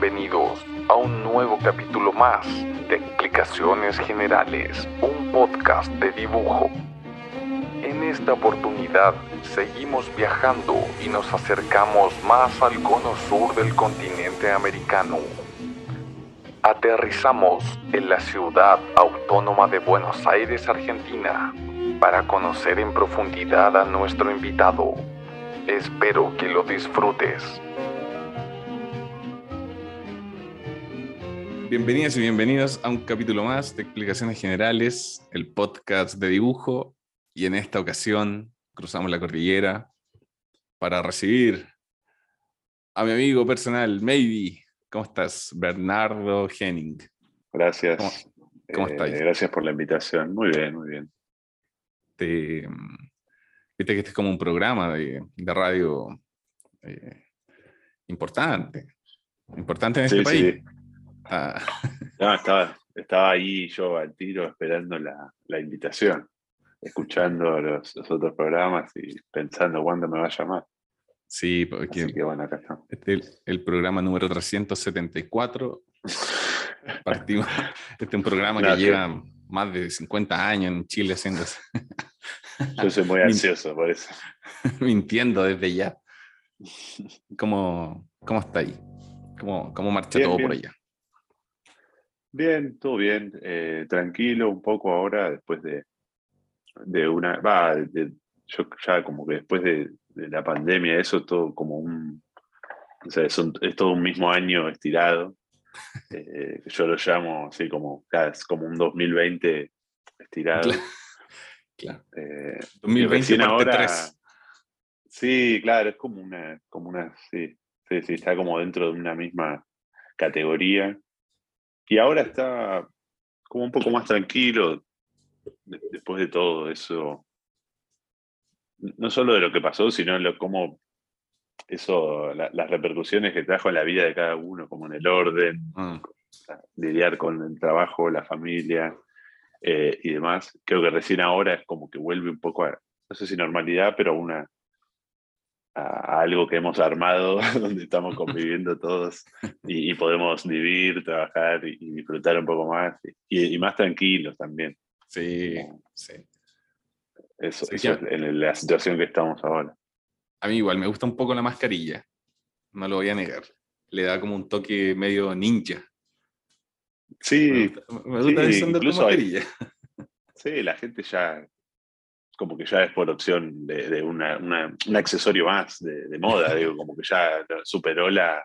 Bienvenidos a un nuevo capítulo más de Explicaciones Generales, un podcast de dibujo. En esta oportunidad seguimos viajando y nos acercamos más al cono sur del continente americano. Aterrizamos en la ciudad autónoma de Buenos Aires, Argentina, para conocer en profundidad a nuestro invitado. Espero que lo disfrutes. Bienvenidas y bienvenidos a un capítulo más de Explicaciones Generales, el podcast de dibujo. Y en esta ocasión cruzamos la cordillera para recibir a mi amigo personal, Maybe. ¿Cómo estás? Bernardo Henning. Gracias. ¿Cómo, cómo Eh, estás? gracias por la invitación. Muy bien, muy bien. Te- Viste que este es como un programa de, de radio eh, importante. Importante en este Sí, país. sí. Ah, No, estaba, estaba ahí yo al tiro esperando la, la invitación, escuchando los, los otros programas y pensando cuándo me va a llamar. sí, porque Así que bueno, acá estamos. Este es el, el programa número 374. Partimos. Este es un programa que lleva más de 50 años en Chile haciéndose, Yo soy muy ansioso por eso. mintiendo desde ya. ¿Cómo, cómo está ahí? ¿Cómo, cómo marcha Bien, todo por allá? Bien, todo bien. eh, tranquilo un poco ahora, después de, de una. Va, de- yo ya como que después de, de la pandemia, eso todo como un. O sea, es, un- es todo un mismo año estirado. eh, yo lo llamo así como, es como un 2020 estirado. Claro. Claro. eh, y 2020 recién parte ahora. 3. Sí, claro, es como una, como una, sí, sí, sí, está como dentro de una misma categoría. Y ahora está como un poco más tranquilo de- después de todo eso. No solo de lo que pasó, sino lo cómo eso, la- las repercusiones que trajo en la vida de cada uno, como en el orden, Ah, lidiar con el trabajo, la familia eh, y demás. Creo que recién ahora es como que vuelve un poco a, no sé si normalidad, pero a una a, algo que hemos armado, donde estamos conviviendo todos y, y podemos vivir, trabajar y, y disfrutar un poco más y, y más tranquilos también. sí, sí. Eso, Sí, eso es en la situación que estamos ahora. A mí igual me gusta un poco la mascarilla. No lo voy a negar. Le da como un toque medio ninja. Me Sí, gusta, me gusta sí, incluso hay- mascarilla. Sí, la gente ya, como que ya es por opción de, de una- una- un accesorio más de, de moda, digo, como que ya superó la,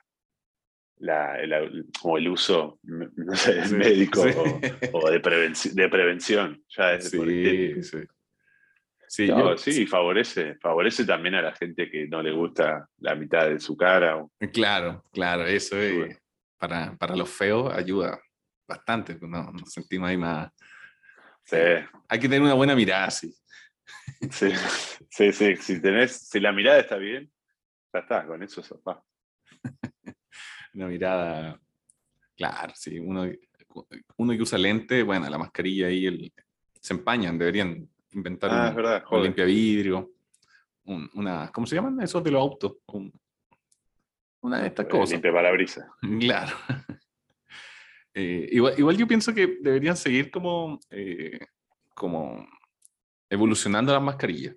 la, el, como el uso, no sé, Sí, médico sí. o, o de, prevenci- de prevención. Ya es por Sí, sí. Sí, No, yo- sí, favorece, favorece también a la gente que no le gusta la mitad de su cara. o- Claro, claro, eso es, para, para los feos ayuda bastante, pues, no, nos sentimos ahí más. Sí, Hay que tener una buena mirada, sí. Sí, sí, sí, Si, tenés, si la mirada está bien, ya está, con eso sofá. Una mirada, claro, sí. Uno, uno que usa lente, bueno, la mascarilla ahí el- se empañan, deberían inventar Ah, un, verdad, un limpia vidrio, una, ¿cómo se llaman esos de los autos? Un- una de estas Eh, cosas. Limpia parabrisas. Claro. Eh, igual, igual yo pienso que deberían seguir como, eh, como evolucionando las mascarillas.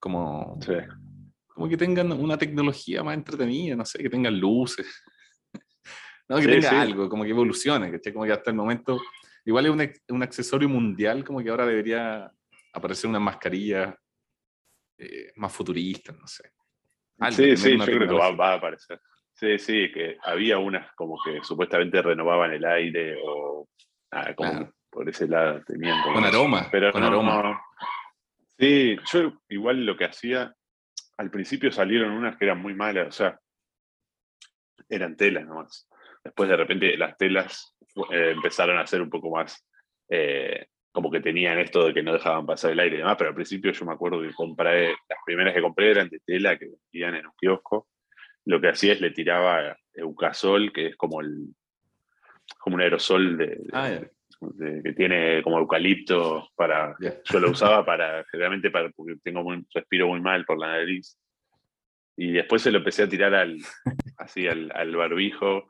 Como, Sí. como que tengan una tecnología más entretenida, no sé, que tengan luces. No, que Sí, tenga sí. algo, como que evolucione, ¿cachai? Como que hasta el momento, igual es un, un accesorio mundial, como que ahora debería aparecer una mascarilla eh, más futurista, no sé. Algo, Sí, sí, yo creo que va, va a aparecer. Sí, sí, que había unas como que supuestamente renovaban el aire o ah, como Claro. Por ese lado tenían como... Con aroma, Pero con no, aroma. no. Sí, yo igual lo que hacía, al principio salieron unas que eran muy malas, o sea, eran telas nomás. Después de repente las telas eh, empezaron a ser un poco más, eh, como que tenían esto de que no dejaban pasar el aire y demás, pero al principio yo me acuerdo que compré, las primeras que compré eran de tela que vendían en un kiosco. Lo que hacía es le tiraba Eucasol, que es como el como un aerosol de, de- Ah. De- que tiene como eucalipto para Ya. yo lo usaba para generalmente para porque tengo muy, respiro muy mal por la nariz Y después se lo empecé a tirar al, así al, al barbijo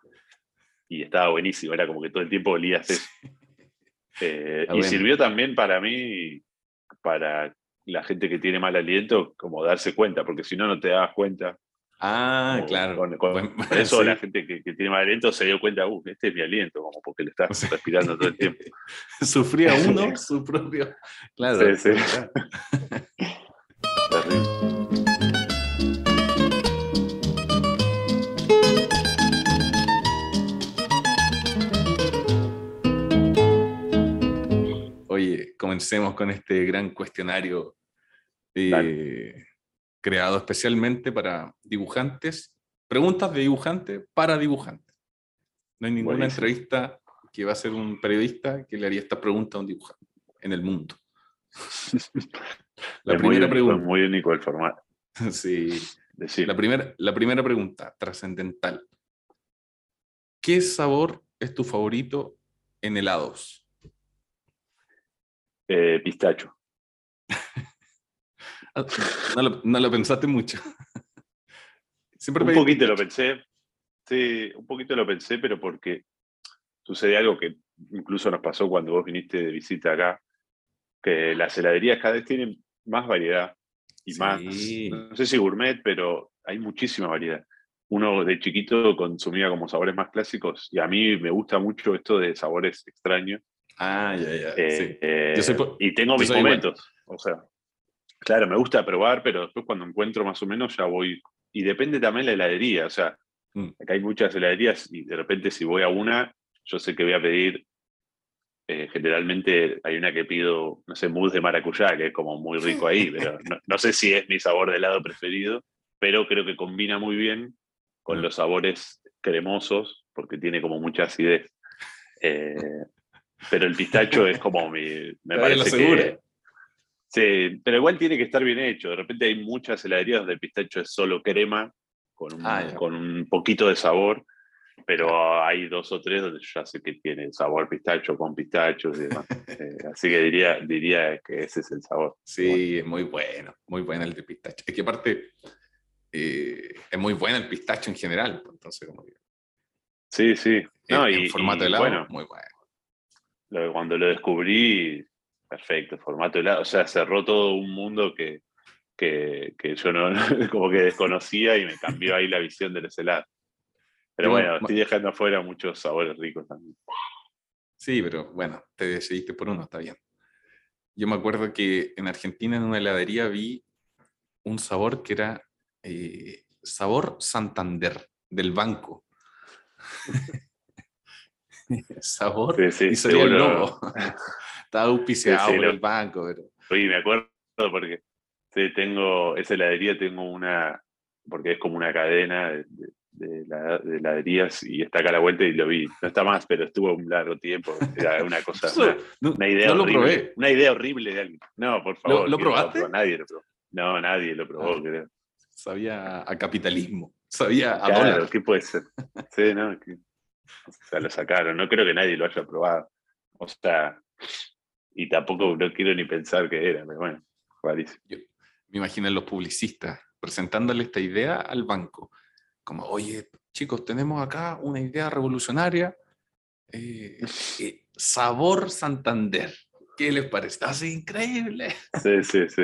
y estaba buenísimo, era como que todo el tiempo olías eso. Eh, Ah, y bueno. sirvió también para mí, para la gente que tiene mal aliento, como darse cuenta, porque si no, no te dabas cuenta. Ah, Como claro. con- con- Buen- Por eso sí. la gente que, que tiene mal aliento se dio cuenta, uh, este es mi aliento, como porque lo estás respirando todo el tiempo. Sufría uno su propio. Claro. Sí, sí. Terrible. Oye, comencemos con este gran cuestionario eh, creado especialmente para dibujantes. Preguntas de dibujante para dibujantes. No hay ninguna Buenísimo. entrevista que va a hacer un periodista que le haría esta pregunta a un dibujante en el mundo. La Es muy primera único, pregunta. es muy único el formato. Sí, Decir, la, primera, la primera pregunta, trascendental. ¿Qué sabor es tu favorito en helados? eh, pistacho. No lo, no lo pensaste mucho. Siempre Un poquito lo pensé, sí, un poquito lo pensé, pero porque sucede algo que incluso nos pasó cuando vos viniste de visita acá, que las heladerías cada vez tienen más variedad y más, Sí. no sé si gourmet, pero hay muchísima variedad. Uno de chiquito consumía como sabores más clásicos y a mí me gusta mucho esto de sabores extraños. Ah, ya, ya. Eh, sí. eh, Yo soy y tengo yo mis soy igual. momentos. O sea, claro, me gusta probar, pero después cuando encuentro más o menos ya voy. Y depende también la heladería. O sea, Mm. acá hay muchas heladerías y de repente si voy a una, yo sé que voy a pedir. eh, generalmente hay una que pido, no sé, mousse de maracuyá, que es como muy rico ahí, pero no, no sé si es mi sabor de helado preferido, pero creo que combina muy bien con Mm. los sabores cremosos, porque tiene como mucha acidez. Eh, pero el pistacho es como mi. Me parece que. Sí, pero igual tiene que estar bien hecho. De repente hay muchas heladerías donde el pistacho es solo crema, con un, Ah, con un poquito de sabor, pero hay dos o tres donde ya sé que tiene sabor pistacho con pistachos y demás. Eh, así que diría, diría que ese es el sabor. Sí, es muy bueno, muy bueno el de pistacho. Es que aparte eh, es muy bueno el pistacho en general, pues, entonces como Sí, sí. No, en, y, en formato y, helado, bueno, muy bueno. lo- cuando lo descubrí, perfecto, formato helado. O sea, cerró todo un mundo que, que, que yo no, como que desconocía y me cambió ahí la visión de los helados. Pero bueno, estoy dejando afuera muchos sabores ricos también. Sí, pero bueno, te decidiste por uno, está bien. Yo me acuerdo que en Argentina en una heladería vi un sabor que era eh, sabor Santander del banco. sabor Sí, sí, y salía el seguro. Estaba auspiciado Sí, sí, por lo- el banco, pero Oye, me acuerdo porque tengo, esa heladería tengo una, porque es como una cadena de, de- de la- de heladerías y está acá a la vuelta y lo vi. No está más, pero estuvo un largo tiempo. Era una cosa, una, no, una idea no lo horrible. probé. Una idea horrible de alguien. No, por favor. lo ¿quién probaste? probó? Nadie lo probó. No, nadie lo probó, Ah. creo. Sabía a capitalismo, sabía a Claro, dólar. ¿qué puede ser? Sí, no, o sea, lo sacaron. No creo que nadie lo haya probado. O sea, y tampoco no quiero ni pensar que era, pero bueno, rarísimo. Me imagino a los publicistas presentándole esta idea al banco. Como, oye, chicos, tenemos acá una idea revolucionaria. eh, eh, sabor Santander. ¿Qué les parece? ¡Así increíble! Sí, sí, sí.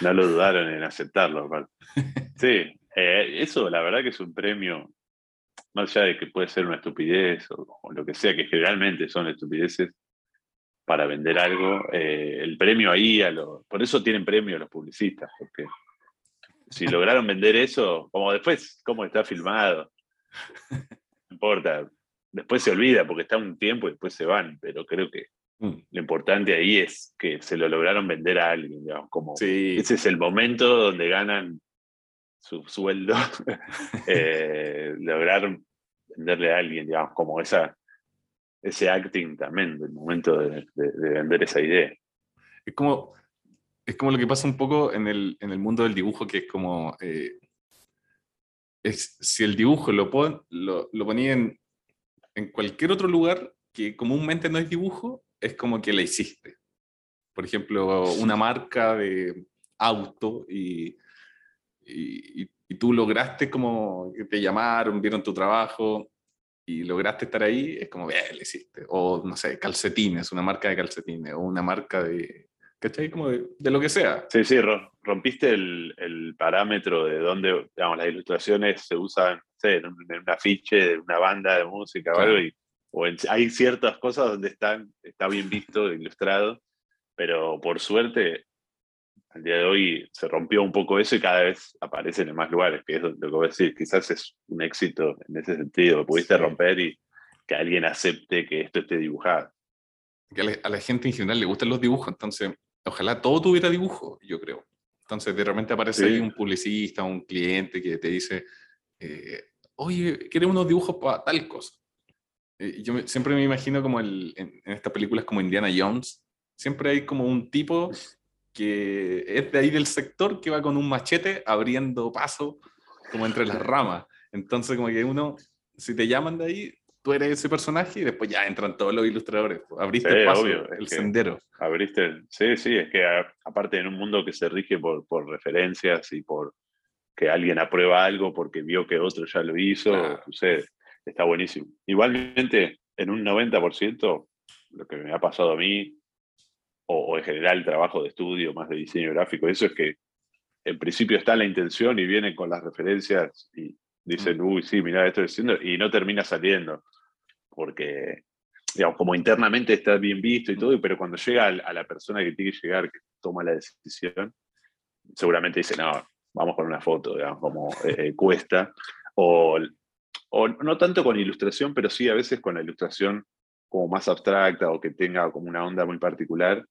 No lo dudaron en aceptarlo. aparte. Sí, eh, eso la verdad que es un premio, más allá de que puede ser una estupidez o, o lo que sea, que generalmente son estupideces para vender algo, eh, el premio ahí, a los, por eso tienen premio los publicistas, porque si lograron vender eso, como después, cómo está filmado, no importa, después se olvida porque está un tiempo y después se van, pero creo que Mm, lo importante ahí es que se lo lograron vender a alguien, digamos, como Sí, ese es el momento donde ganan su sueldo, eh, lograron venderle a alguien, digamos, como esa, ese acting también del momento de, de- de vender esa idea. es como, es como lo que pasa un poco en el, en el mundo del dibujo, que es como, eh, es, si el dibujo lo, pon, lo, lo ponía en, cualquier otro lugar que comúnmente no es dibujo, es como que la hiciste. Por ejemplo, una marca de auto y, y, y, tú lograste como que te llamaron, vieron tu trabajo y lograste estar ahí, es como, bien, le hiciste. O, no sé, calcetines, una marca de calcetines, o una marca de, ¿cachai? Como de, de, lo que sea. Sí, sí, rompiste el, el, parámetro de donde, digamos, las ilustraciones se usan, no sé, en un, afiche de una banda de música o algo, y, o hay ciertas cosas donde están, está bien visto, ilustrado, pero por suerte, al día de hoy se rompió un poco eso y cada vez aparecen en más lugares, que es lo que voy a decir, quizás es un éxito en ese sentido, pudiste romper y que alguien acepte que esto esté dibujado. Que a la, gente en general le gustan los dibujos, entonces ojalá todo tuviera dibujo, yo creo. Entonces de repente aparece ahí un publicista, un cliente que te dice, eh, oye, queremos unos dibujos para tal cosa. Eh, yo siempre me imagino como el, en, en, estas películas como Indiana Jones, siempre hay como un tipo que es de ahí del sector que va con un machete abriendo paso como entre las ramas. Entonces como que uno, si te llaman de ahí, tú eres ese personaje y después ya entran todos los ilustradores. Abriste el paso, el sendero. Abriste, sí, sí, es que aparte en un mundo que se rige por, por referencias y por que alguien aprueba algo porque vio que otro ya lo hizo, sucede. Está buenísimo. Igualmente, en un 90%, lo que me ha pasado a mí, o, en general trabajo de estudio más de diseño gráfico, eso es que en principio está la intención y vienen con las referencias y dicen, uy, sí, mira, esto estoy diciendo, y no termina saliendo, porque, digamos, como internamente está bien visto y todo, pero cuando llega a la persona que tiene que llegar, que toma la decisión, seguramente dice, no, vamos con una foto, digamos, como eh, eh, cuesta, o, o no tanto con ilustración, pero sí a veces con la ilustración como más abstracta o que tenga como una onda muy particular,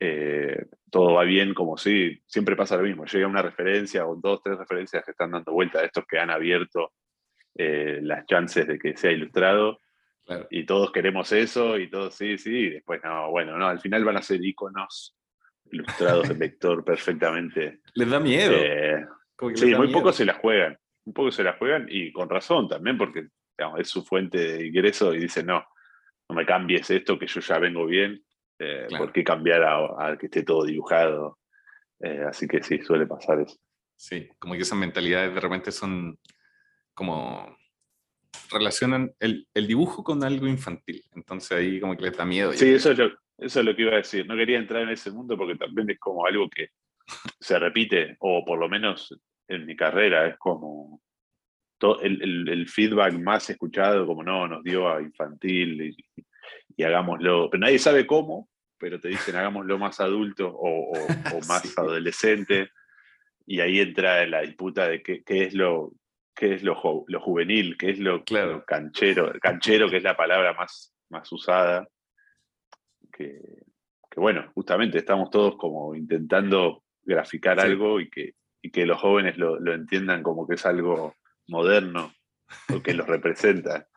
eh, todo va bien como si siempre pasa lo mismo, llega una referencia o dos, tres referencias que están dando vuelta a estos que han abierto eh, las chances de que sea ilustrado. Y todos queremos eso, y todos sí, sí, y después no, bueno, no, al final van a ser iconos ilustrados en vector perfectamente. Les da miedo. Eh, sí, muy pocos se la juegan, un poco se la juegan, y con razón también, porque es su fuente de ingreso y dicen, no, no me cambies esto, que yo ya vengo bien, eh, ¿por qué cambiar a, que esté todo dibujado? Eh, así que sí, suele pasar eso. Sí, como que esas mentalidades de repente son como relacionan el, el, dibujo con algo infantil, entonces ahí como que les da miedo. Sí, eso es, lo, eso es lo que iba a decir. No quería entrar en ese mundo porque también es como algo que se repite, o por lo menos en mi carrera, es como el, el, feedback más escuchado, como no, nos dio a infantil y, hagámoslo, pero nadie sabe cómo, pero te dicen hagámoslo más adulto o, más adolescente, y ahí entra la disputa de qué, qué es lo qué es lo, lo, juvenil, qué es lo, claro. canchero, canchero, que es la palabra más, más usada, que, que, bueno, justamente estamos todos como intentando graficar algo y que, y que los jóvenes lo, lo entiendan como que es algo moderno o que los representa,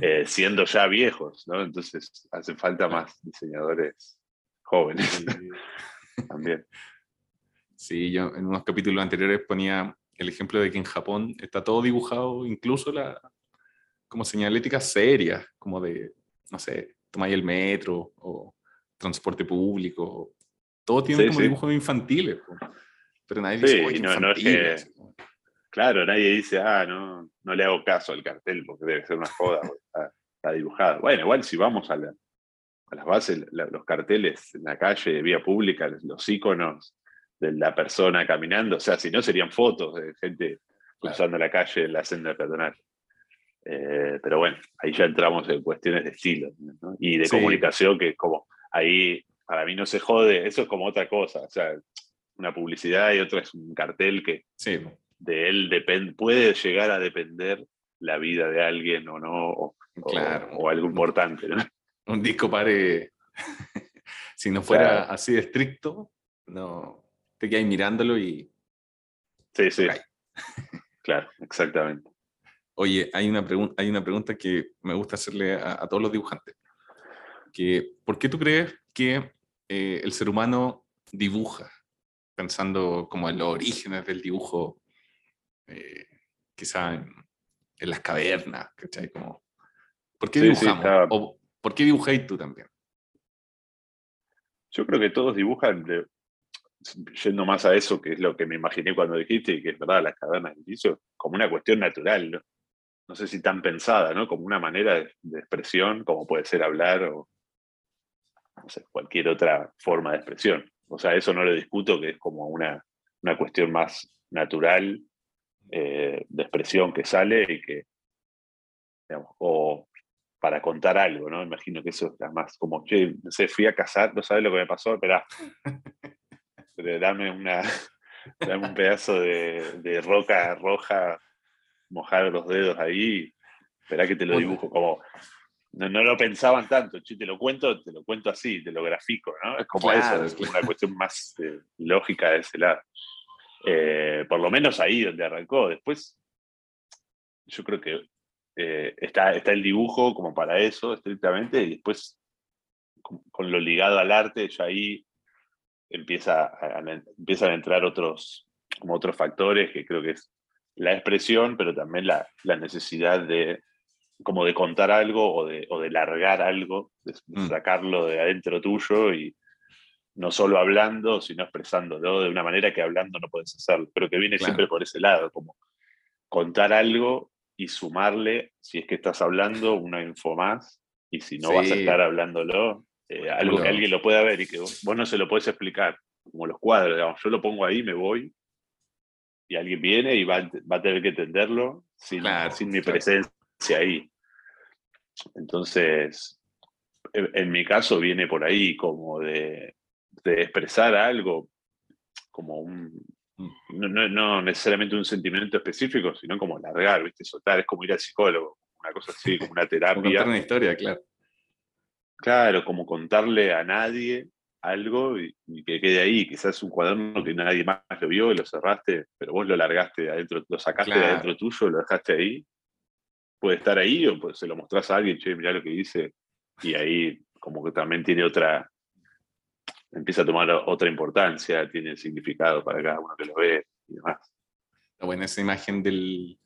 eh, siendo ya viejos, ¿no? Entonces hace falta más diseñadores jóvenes. También. Sí, yo en unos capítulos anteriores ponía el ejemplo de que en Japón está todo dibujado, incluso la, como señalética seria, como de, no sé, tomáis el metro o transporte público, todo tiene como dibujos infantiles, pero nadie dice, no, no, es que, Claro, nadie dice, ah, no, no le hago caso al cartel porque debe ser una joda, está, dibujado. Bueno, igual si vamos a, las bases, los carteles en la calle, de vía pública, los iconos de la persona caminando, o sea, si no serían fotos de gente cruzando la calle en la senda peatonal. Eh, pero bueno, ahí ya entramos en cuestiones de estilo y de comunicación, que es como, ahí para mí no se jode, eso es como otra cosa, o sea, una publicidad y otra es un cartel que sí de él depende, puede llegar a depender la vida de alguien o no, o, algo importante. Un disco pare, si no fuera así de estricto, no te quedas mirándolo y... Sí, sí. claro, exactamente. Oye, hay una, hay una pregunta que me gusta hacerle a, todos los dibujantes. Que, ¿Por qué tú crees que eh, el ser humano dibuja? Pensando como en los orígenes del dibujo eh, quizá en, las cavernas, ¿cachai? Como, ¿Por qué dibujamos? ¿O por qué dibujáis tú también? Yo creo que todos dibujan, yendo más a eso, que es lo que me imaginé cuando dijiste, y que es verdad, las cavernas del inicio, como una cuestión natural, ¿no? no sé si tan pensada, ¿no? Como una manera de, expresión, como puede ser hablar o no sé, cualquier otra forma de expresión. O sea, eso no lo discuto, que es como una, una cuestión más natural eh, de expresión que sale y que, digamos, o para contar algo, ¿no? Imagino que eso es más como, che, no sé, fui a cazar, no sabes lo que me pasó, espera, dame, una, dame un pedazo de, de roca roja mojar los dedos ahí, espera que te lo dibujo como... No, lo pensaban tanto, te lo cuento, te lo cuento así, te lo grafico, ¿no? Es como eso, es una cuestión más eh, lógica de ese lado. Eh, por lo menos ahí donde arrancó. Después, yo creo que eh, está, está el dibujo como para eso, estrictamente, y después, con, lo ligado al arte, ya ahí empieza empiezan a entrar otros, como otros factores que creo que es la expresión, pero también la, necesidad de como de contar algo o de, o de largar algo, de, mm. sacarlo de adentro tuyo y no solo hablando, sino expresándolo de una manera que hablando no puedes hacerlo, pero que viene siempre por ese lado, como contar algo y sumarle, si es que estás hablando, una info más, y si no vas a estar hablándolo, eh, algo que alguien lo pueda ver y que vos, no se lo puedes explicar, como los cuadros, digamos, yo lo pongo ahí, me voy, y alguien viene y va, va a tener que entenderlo sin, sin mi presencia ahí. Entonces, en, mi caso viene por ahí como de, de expresar algo, como un, mm. no, no, necesariamente un sentimiento específico, sino como largar, ¿viste? Soltar, es como ir al psicólogo, una cosa así, como una terapia. contar una historia, claro. Claro, como contarle a nadie algo y, que quede ahí. Quizás un cuaderno que nadie más lo vio y lo cerraste, pero vos lo largaste de adentro, lo sacaste de adentro tuyo, lo dejaste ahí. Puede estar ahí o pues, se lo mostrás a alguien, che, mirá lo que dice. Y ahí como que también tiene otra, empieza a tomar otra importancia, tiene significado para cada uno que lo ve y demás. Está buena esa imagen del,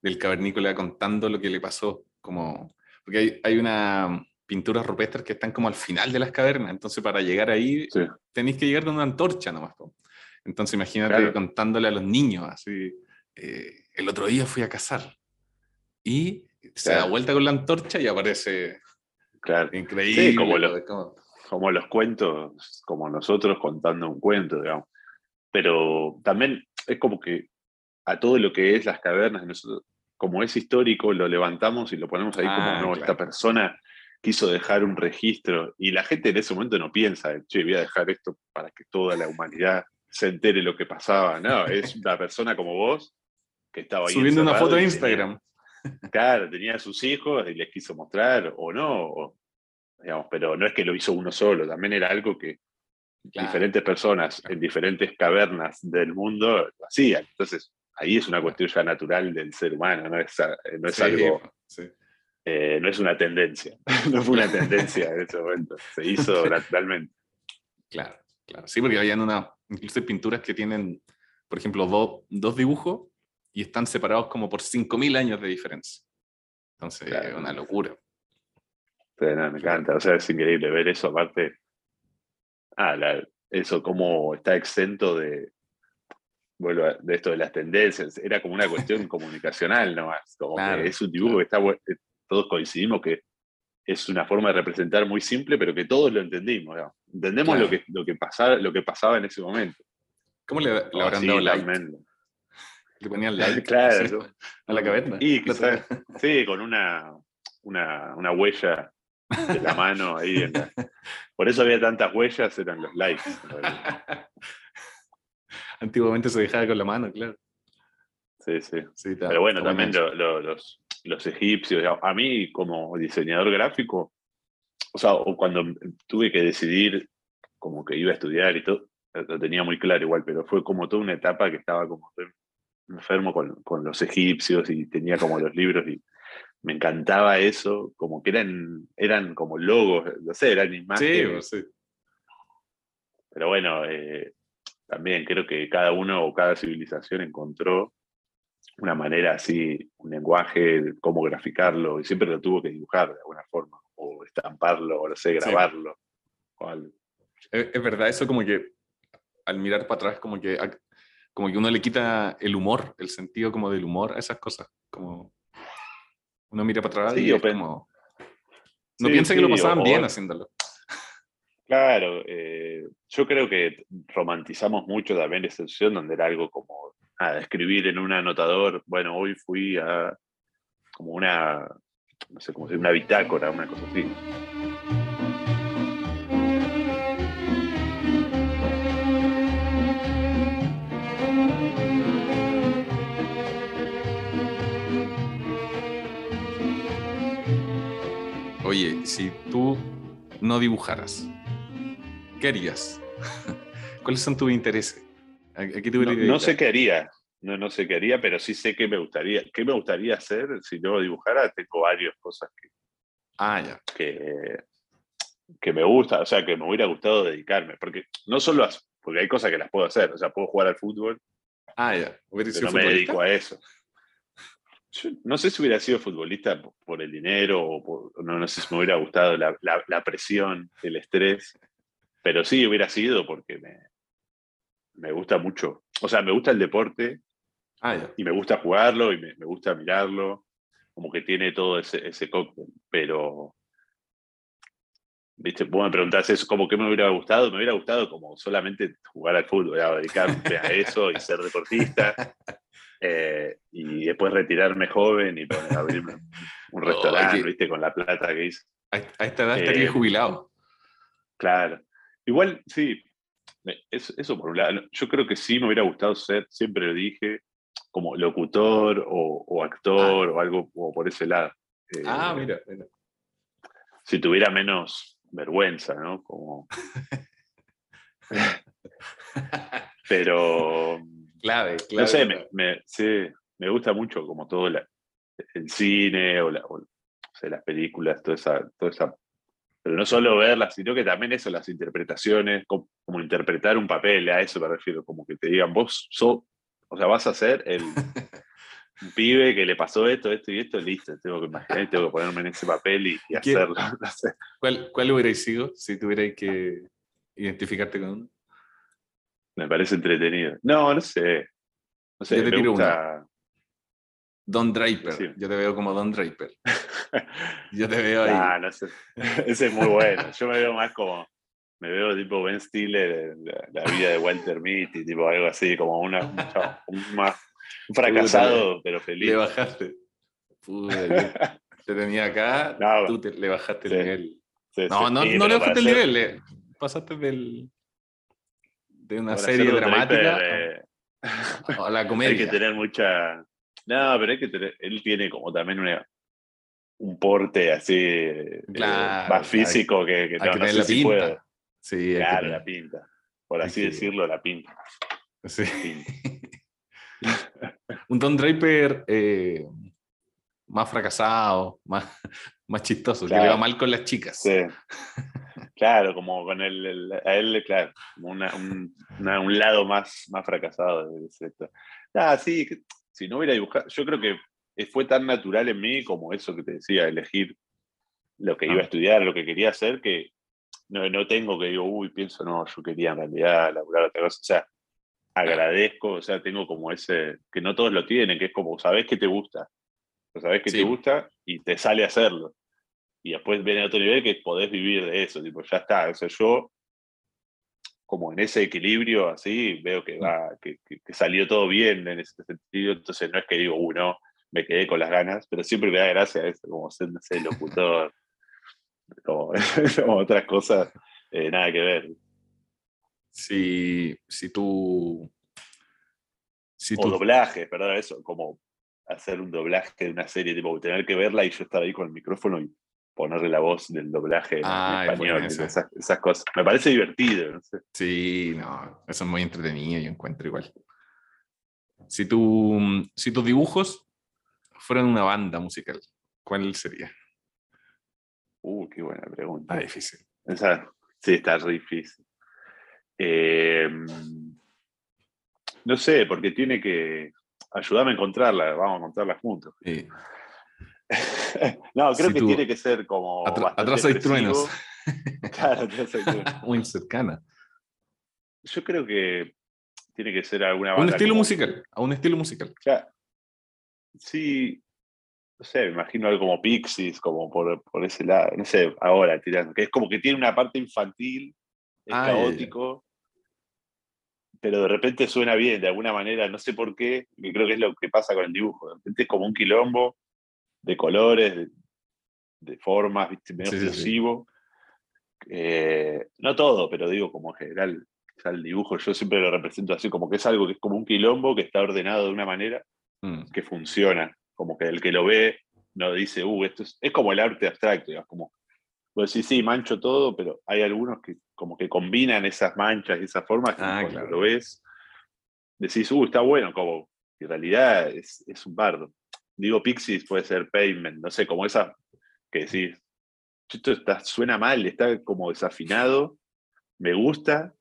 del cavernícola contando lo que le pasó, como, porque hay, hay una, pinturas rupestres que están como al final de las cavernas. Entonces, para llegar ahí, tenéis que llegar con una antorcha nomás. Entonces, imagínate contándole a los niños, así, eh, el otro día fui a cazar. Y se da vuelta con la antorcha y aparece. Claro. Increíble. como, como... los cuentos, como nosotros contando un cuento, digamos. Pero también es como que a todo lo que es las cavernas, nosotros, como es histórico, lo levantamos y lo ponemos ahí como, ah, no, esta persona quiso dejar un registro y la gente en ese momento no piensa, che, voy a dejar esto para que toda la humanidad se entere lo que pasaba. No, es una persona como vos que estaba ahí. Subiendo una foto de Instagram. claro, tenía a sus hijos y les quiso mostrar o no, digamos, pero no es que lo hizo uno solo, también era algo que diferentes personas en diferentes cavernas del mundo lo hacían. Entonces, ahí es una cuestión ya natural del ser humano, no es, no es algo... Eh, no es una tendencia, no fue una tendencia en ese momento, se hizo naturalmente. Claro, claro. Sí, porque habían una, incluso pinturas que tienen, por ejemplo, dos dibujos y están separados como por 5.000 años de diferencia. Entonces, es una locura. Me encanta, o sea, es increíble ver eso, aparte, ah, eso como está exento de, vuelvo de esto de las tendencias, era como una cuestión comunicacional nomás, como que es un dibujo que está, todos coincidimos que es una forma de representar muy simple, pero que todos lo entendimos. Entendemos lo, que, lo, que pasaba, lo que pasaba en ese momento. ¿Cómo le, habrán dado? Le ponían claro, a la cabeza. sí, con una, una, huella de la mano ahí. por eso había tantas huellas, eran los likes. Antiguamente se dejaba con la mano, claro. Sí, sí. Pero bueno, también los, los egipcios. A mí, como diseñador gráfico, o sea, cuando tuve que decidir como que iba a estudiar y todo, lo tenía muy claro igual, pero fue como toda una etapa que estaba como enfermo con, con los egipcios y tenía como los libros y me encantaba eso, como que eran, eran como logos, no sé, eran imágenes. Sí, sí. Pero bueno, eh, también creo que cada uno o cada civilización encontró una manera así, un lenguaje, cómo graficarlo, y siempre lo tuvo que dibujar de alguna forma, o estamparlo, o no sé, grabarlo. Es, verdad, eso como que al mirar para atrás como que, como que uno le quita el humor, el sentido como del humor a esas cosas. Como uno mira para atrás y es como... No piensa que lo pasaban bien haciéndolo. Claro, eh, yo creo que romantizamos mucho también esa sesión donde era algo como a escribir en un anotador, bueno, hoy fui a como una, no sé cómo decir, una bitácora, una cosa así. Oye, si tú no dibujaras, ¿qué harías? ¿Cuáles son tus intereses? no, sé qué haría, no, no sé qué haría, pero sí sé qué me gustaría. ¿Qué me gustaría hacer si yo dibujara? Tengo varias cosas que, ah, que, que me gusta, o sea, que me hubiera gustado dedicarme, porque no solo, porque hay cosas que las puedo hacer, o sea, puedo jugar al fútbol, ah, ya. pero no me dedico a eso. No sé si hubiera sido futbolista por, el dinero o no, no, sé si me hubiera gustado la, la presión, el estrés, pero sí hubiera sido porque me, me gusta mucho. O sea, me gusta el deporte ah, y me gusta jugarlo y me, gusta mirarlo. Como que tiene todo ese, ese cóctel. Pero, viste, vos me preguntás eso, como que me hubiera gustado. Me hubiera gustado como solamente jugar al fútbol, dedicarme a eso y ser deportista. Eh, y después retirarme joven y poner, abrirme un restaurante, viste, con la plata que hice. A esta edad estaría eh, jubilado. Claro. Igual, sí, eso, por un lado. Yo creo que sí me hubiera gustado ser, siempre lo dije, como locutor o, actor ah. o algo por ese lado. ah, eh, mira, Si tuviera menos vergüenza, ¿no? Como... Pero... Clave, clave. No sé, me, me gusta mucho como todo el cine o, las películas, toda esa, toda esa pero no solo verlas, sino que también eso, las interpretaciones, como, interpretar un papel, a eso me refiero, como que te digan, vos sos, o sea, vas a ser el pibe que le pasó esto, esto y esto, listo, tengo que imaginar, tengo que ponerme en ese papel y, hacerlo. ¿Cuál, ¿Cuál hubierais sido si tuvierais que identificarte con uno? Me parece entretenido. No, no sé. No sé, me gusta... Don Draper. Yo te veo como Don Draper. Yo te veo ahí. Ah, no sé. Ese es muy bueno. Yo me veo más como. Me veo tipo Ben Stiller, la, vida de Walter Mitty, tipo algo así, como una, un, fracasado, pero feliz. Le bajaste. te tenía acá, tú le bajaste el nivel. no, no, no le bajaste el nivel, le pasaste del, de una serie dramática a la comedia. Hay que tener mucha, no, pero es que él tiene como también un porte así eh, más físico que, que, no, no sé si puede. Sí, claro, la pinta. Por así decirlo, la pinta. Sí. un Don Draper eh, más fracasado, más, más chistoso, que le va mal con las chicas. Sí. Claro, como con el, a él, claro, como una, un, un, lado más, más fracasado del sector. Ah, sí, si no hubiera dibujado, yo creo que fue tan natural en mí como eso que te decía, elegir lo que iba a estudiar, lo que quería hacer, que no, no tengo que digo, uy, pienso, no, yo quería en realidad laburar otra cosa. O sea, agradezco, o sea, tengo como ese, que no todos lo tienen, que es como, sabes que te gusta, sabes que te gusta y te sale a hacerlo. Y después viene otro nivel que podés vivir de eso, tipo, ya está. O sea, yo como en ese equilibrio así, veo que, va, que, salió todo bien en ese sentido, entonces no es que digo, uno, me quedé con las ganas, pero siempre me da gracia eso, como ser, sé, locutor, como, otras cosas, eh, nada que ver. Si, si tú... Si o doblaje, perdón, eso, como hacer un doblaje de una serie, tipo, tener que verla y yo estar ahí con el micrófono y ponerle la voz del doblaje en español, esas, cosas. Me parece divertido. No sé. Sí, no, eso es muy entretenido, yo encuentro igual. Si, tu, si tus dibujos fueran una banda musical, ¿cuál sería? Uh, qué buena pregunta. Ah, difícil. sí, está difícil. Em, no sé, porque tiene que ayudarme a encontrarla, vamos a encontrarla juntos. Sí. no, creo que tiene que ser como. atrás hay truenos. claro, atrás hay truenos. Muy cercana. yo creo que tiene que ser alguna Un banda estilo como- musical, a un estilo musical. O sea, sí, no sé, me imagino algo como Pixies, como por, por ese lado, no sé, ahora tirando, que es como que tiene una parte infantil, es Ah, ya, ya. caótico, pero de repente suena bien, de alguna manera, no sé por qué, que creo que es lo que pasa con el dibujo, de repente es como un quilombo de colores, de, de formas, medio Sí, sí, sí. explosivo. Eh, no todo, pero digo como en general, ya el dibujo yo siempre lo represento así, como que es algo que es como un quilombo que está ordenado de una manera Mm. que funciona. Como que el que lo ve no dice, uh, esto es, es como el arte abstracto, digamos, como, pues sí, sí, mancho todo, pero hay algunos que como que combinan esas manchas y esas formas que Ah, cuando claro. lo ves, decís, uh, está bueno, como, en realidad es, es un bardo. Digo, Pixies puede ser Pavement, no sé, como esa que decís, esto está, suena mal, está como desafinado, me gusta,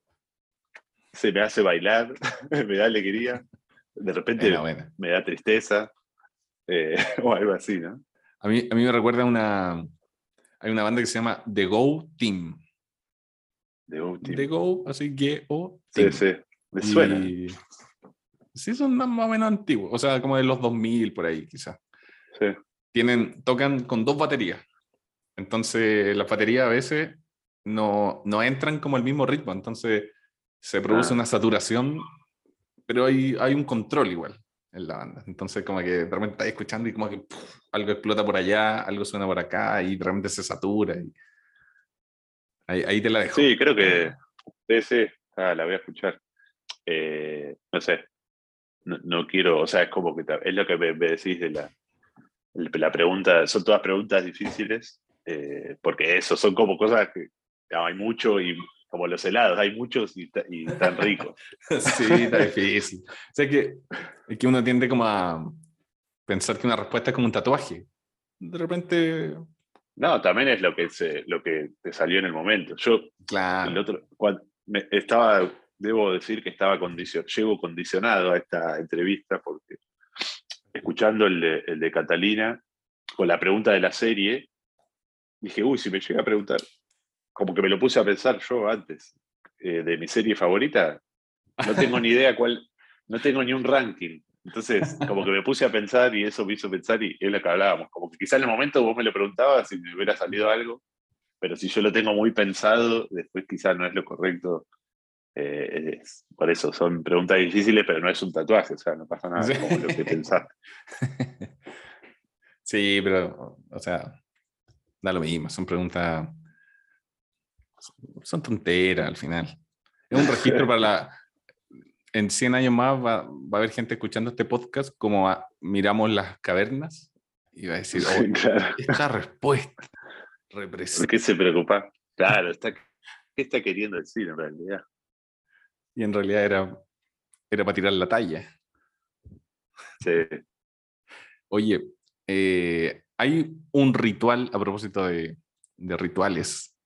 se me hace bailar, me da alegría, de repente me da tristeza, eh, o algo así, ¿no? A mí, a mí me recuerda una. Hay una banda que se llama The Go Team. De último. The Go, así que O Sí, Team. sí, me suena. Y- Sí, son más o menos antiguos, o sea, como de los 2000 por ahí, quizás. Sí. Tienen, tocan con dos baterías. Entonces, las baterías a veces no, no entran como el mismo ritmo, entonces se produce Ah. una saturación, pero hay, hay un control igual en la banda. Entonces, como que de repente estás escuchando y como que algo explota por allá, algo suena por acá y de repente se satura. y- Ahí, ahí te la dejo. Sí, creo que. Sí, sí, ah, la voy a escuchar. Eh, no sé. No, no quiero, o sea, es como que es lo que me, me decís de la, la pregunta, son todas preguntas difíciles, eh, porque eso, son como cosas que hay mucho y como los helados, hay muchos y, y tan ricos. Sí, está difícil. O sea, que, es que uno tiende como a pensar que una respuesta es como un tatuaje. De repente, No, también es lo que, se, lo que te salió en el momento. Yo El claro. otro, cuan- me- estaba, debo decir que estaba condicio- llevo condicionado a esta entrevista porque escuchando el de, el de Catalina con la pregunta de la serie, dije, uy, si me llega a preguntar, como que me lo puse a pensar yo antes, eh, de mi serie favorita, no tengo ni idea cuál, no tengo ni un ranking. Entonces, como que me puse a pensar y eso me hizo pensar y es lo que hablábamos. Como que quizá en el momento vos me lo preguntabas y me hubiera salido algo, pero si yo lo tengo muy pensado, después quizás no es lo correcto. Eh, es- por eso son preguntas difíciles, pero no es un tatuaje, o sea, no pasa nada Sí. como lo que pensaste. Sí, pero, o sea, da lo mismo. Son preguntas. Son tonteras al final. Es un registro para la. En 100 años más va, va a haber gente escuchando este podcast como a- miramos las cavernas y va a decir, "Oh, Claro. esta respuesta ¿Por representa. qué se preocupa? Claro, está, ¿qué está queriendo decir en realidad? Y en realidad era, era para tirar la talla. Sí. Oye, eh, hay un ritual a propósito de, de rituales,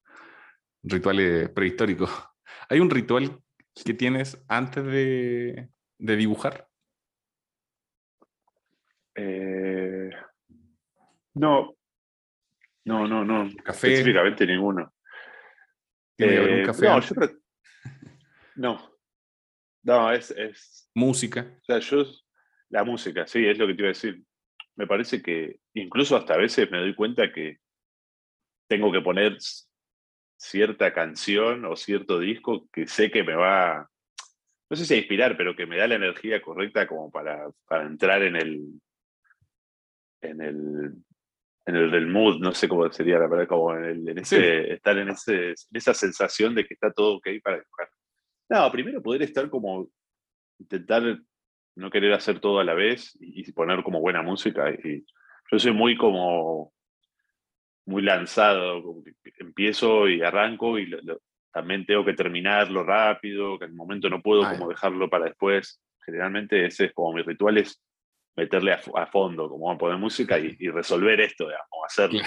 rituales prehistóricos. Hay un ritual que tienes antes de, de dibujar. Eh, no, no, no, no. Café. Específicamente ninguno. Eh, café no, yo no. No, es, es, música. o sea, yo, la música, sí, es lo que te iba a decir. Me parece que incluso hasta a veces me doy cuenta que tengo que poner cierta canción o cierto disco que sé que me va, no sé si a inspirar, pero que me da la energía correcta como para, para entrar en el, en el, en el del mood, no sé cómo sería la palabra, como en, el- en Sí. ese, estar en, ese, en esa sensación de que está todo ok para dibujar. No, primero poder estar como, intentar no querer hacer todo a la vez y, poner como buena música. Y yo soy muy como, muy lanzado, como que empiezo y arranco y lo- lo- también tengo que terminarlo rápido, que en el momento no puedo Ah, como dejarlo para después. Generalmente ese es como mi ritual es meterle a, fo- a fondo, como a poner música y, y resolver esto, digamos, hacerlo.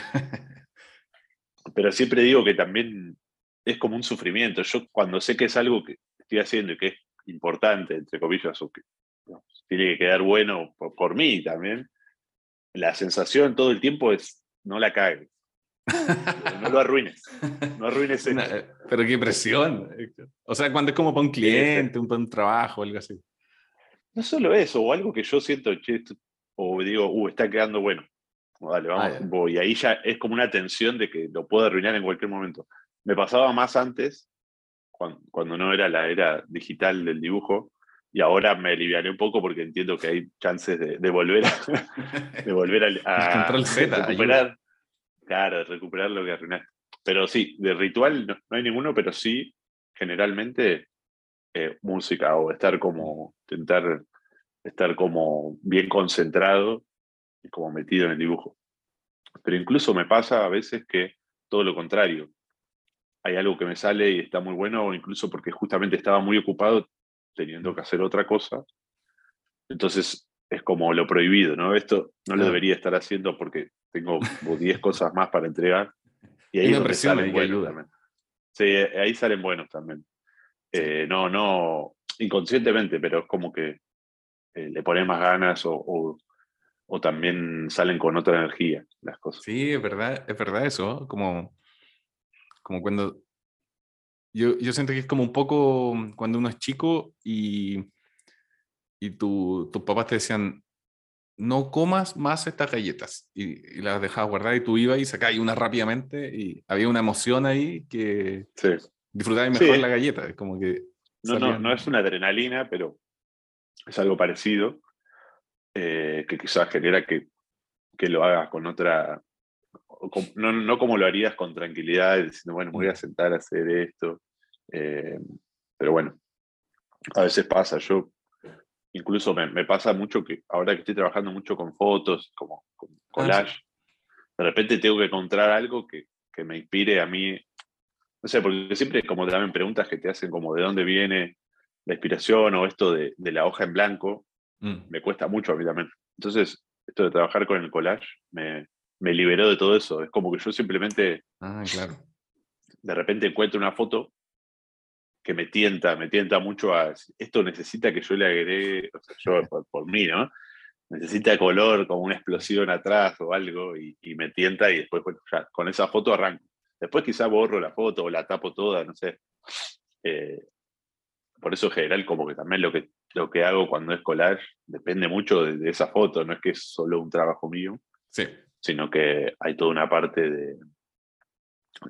Pero siempre digo que también es como un sufrimiento. Yo cuando sé que es algo que estoy haciendo y que es importante, entre comillas, o que digamos, tiene que quedar bueno por, por mí también, la sensación todo el tiempo es no la cagues. no lo arruines. No arruines esto. Una- pero qué presión. O sea, cuando es como para un cliente, un, para un trabajo, algo así. No solo eso, o algo que yo siento, che, o digo, uh, está quedando bueno. Vale, vamos. Ah, voy. Y ahí ya es como una tensión de que lo puedo arruinar en cualquier momento. Me pasaba más antes, cuando, cuando no era la era digital del dibujo, y ahora me aliviaré un poco porque entiendo que hay chances de, de volver a, de volver a, a control Z recuperar. Claro, de recuperar lo que arruinaste. Pero sí, de ritual no, no hay ninguno, pero sí, generalmente, eh, música o estar como, intentar estar como bien concentrado y como metido en el dibujo. Pero incluso me pasa a veces que todo lo contrario. Hay algo que me sale y está muy bueno, o incluso porque justamente estaba muy ocupado teniendo que hacer otra cosa. Entonces es como lo prohibido, ¿no? Esto no lo debería estar haciendo porque tengo como 10 cosas más para entregar. Y ahí donde presión salen buenos ayuda. también. Sí, eh, ahí salen buenos también. Eh, no, no, inconscientemente, pero es como que eh, le pones más ganas o, o- o también salen con otra energía las cosas. Sí, es verdad, es verdad eso. Como, como cuando. Yo, yo siento que es como un poco cuando uno es chico y, y tu, tus papás te decían, no comas más estas galletas. Y, y las dejabas guardar y tú ibas y sacabas una rápidamente y había una emoción ahí que Sí. disfrutabas Sí. mejor la galleta. Es como que. No, no, salían- no es una adrenalina, pero es algo parecido eh, que quizás genera que, que lo hagas con otra, no, no como lo harías con tranquilidad, diciendo, bueno, me voy a sentar a hacer esto. eh, pero bueno, a veces pasa, yo incluso me, me pasa mucho que ahora que estoy trabajando mucho con fotos, como con collage, de repente tengo que encontrar algo que, que me inspire a mí no sé, porque siempre como te dan preguntas que te hacen como de dónde viene la inspiración o esto de, de la hoja en blanco, Mm. me cuesta mucho a mí también. Entonces, esto de trabajar con el collage me, me liberó de todo eso. Es como que yo simplemente Ah, claro. de repente encuentro una foto que me tienta, me tienta mucho a esto necesita que yo le agregue, o sea, yo por, por mí, ¿no? Necesita color, como una explosión atrás o algo, y, y me tienta y después, bueno, ya, con esa foto arranco. Después quizá borro la foto o la tapo toda, no sé. Eh, por eso en general como que también lo que, lo que hago cuando es collage depende mucho de, de esa foto, no es que es solo un trabajo mío, Sí. Sino que hay toda una parte de,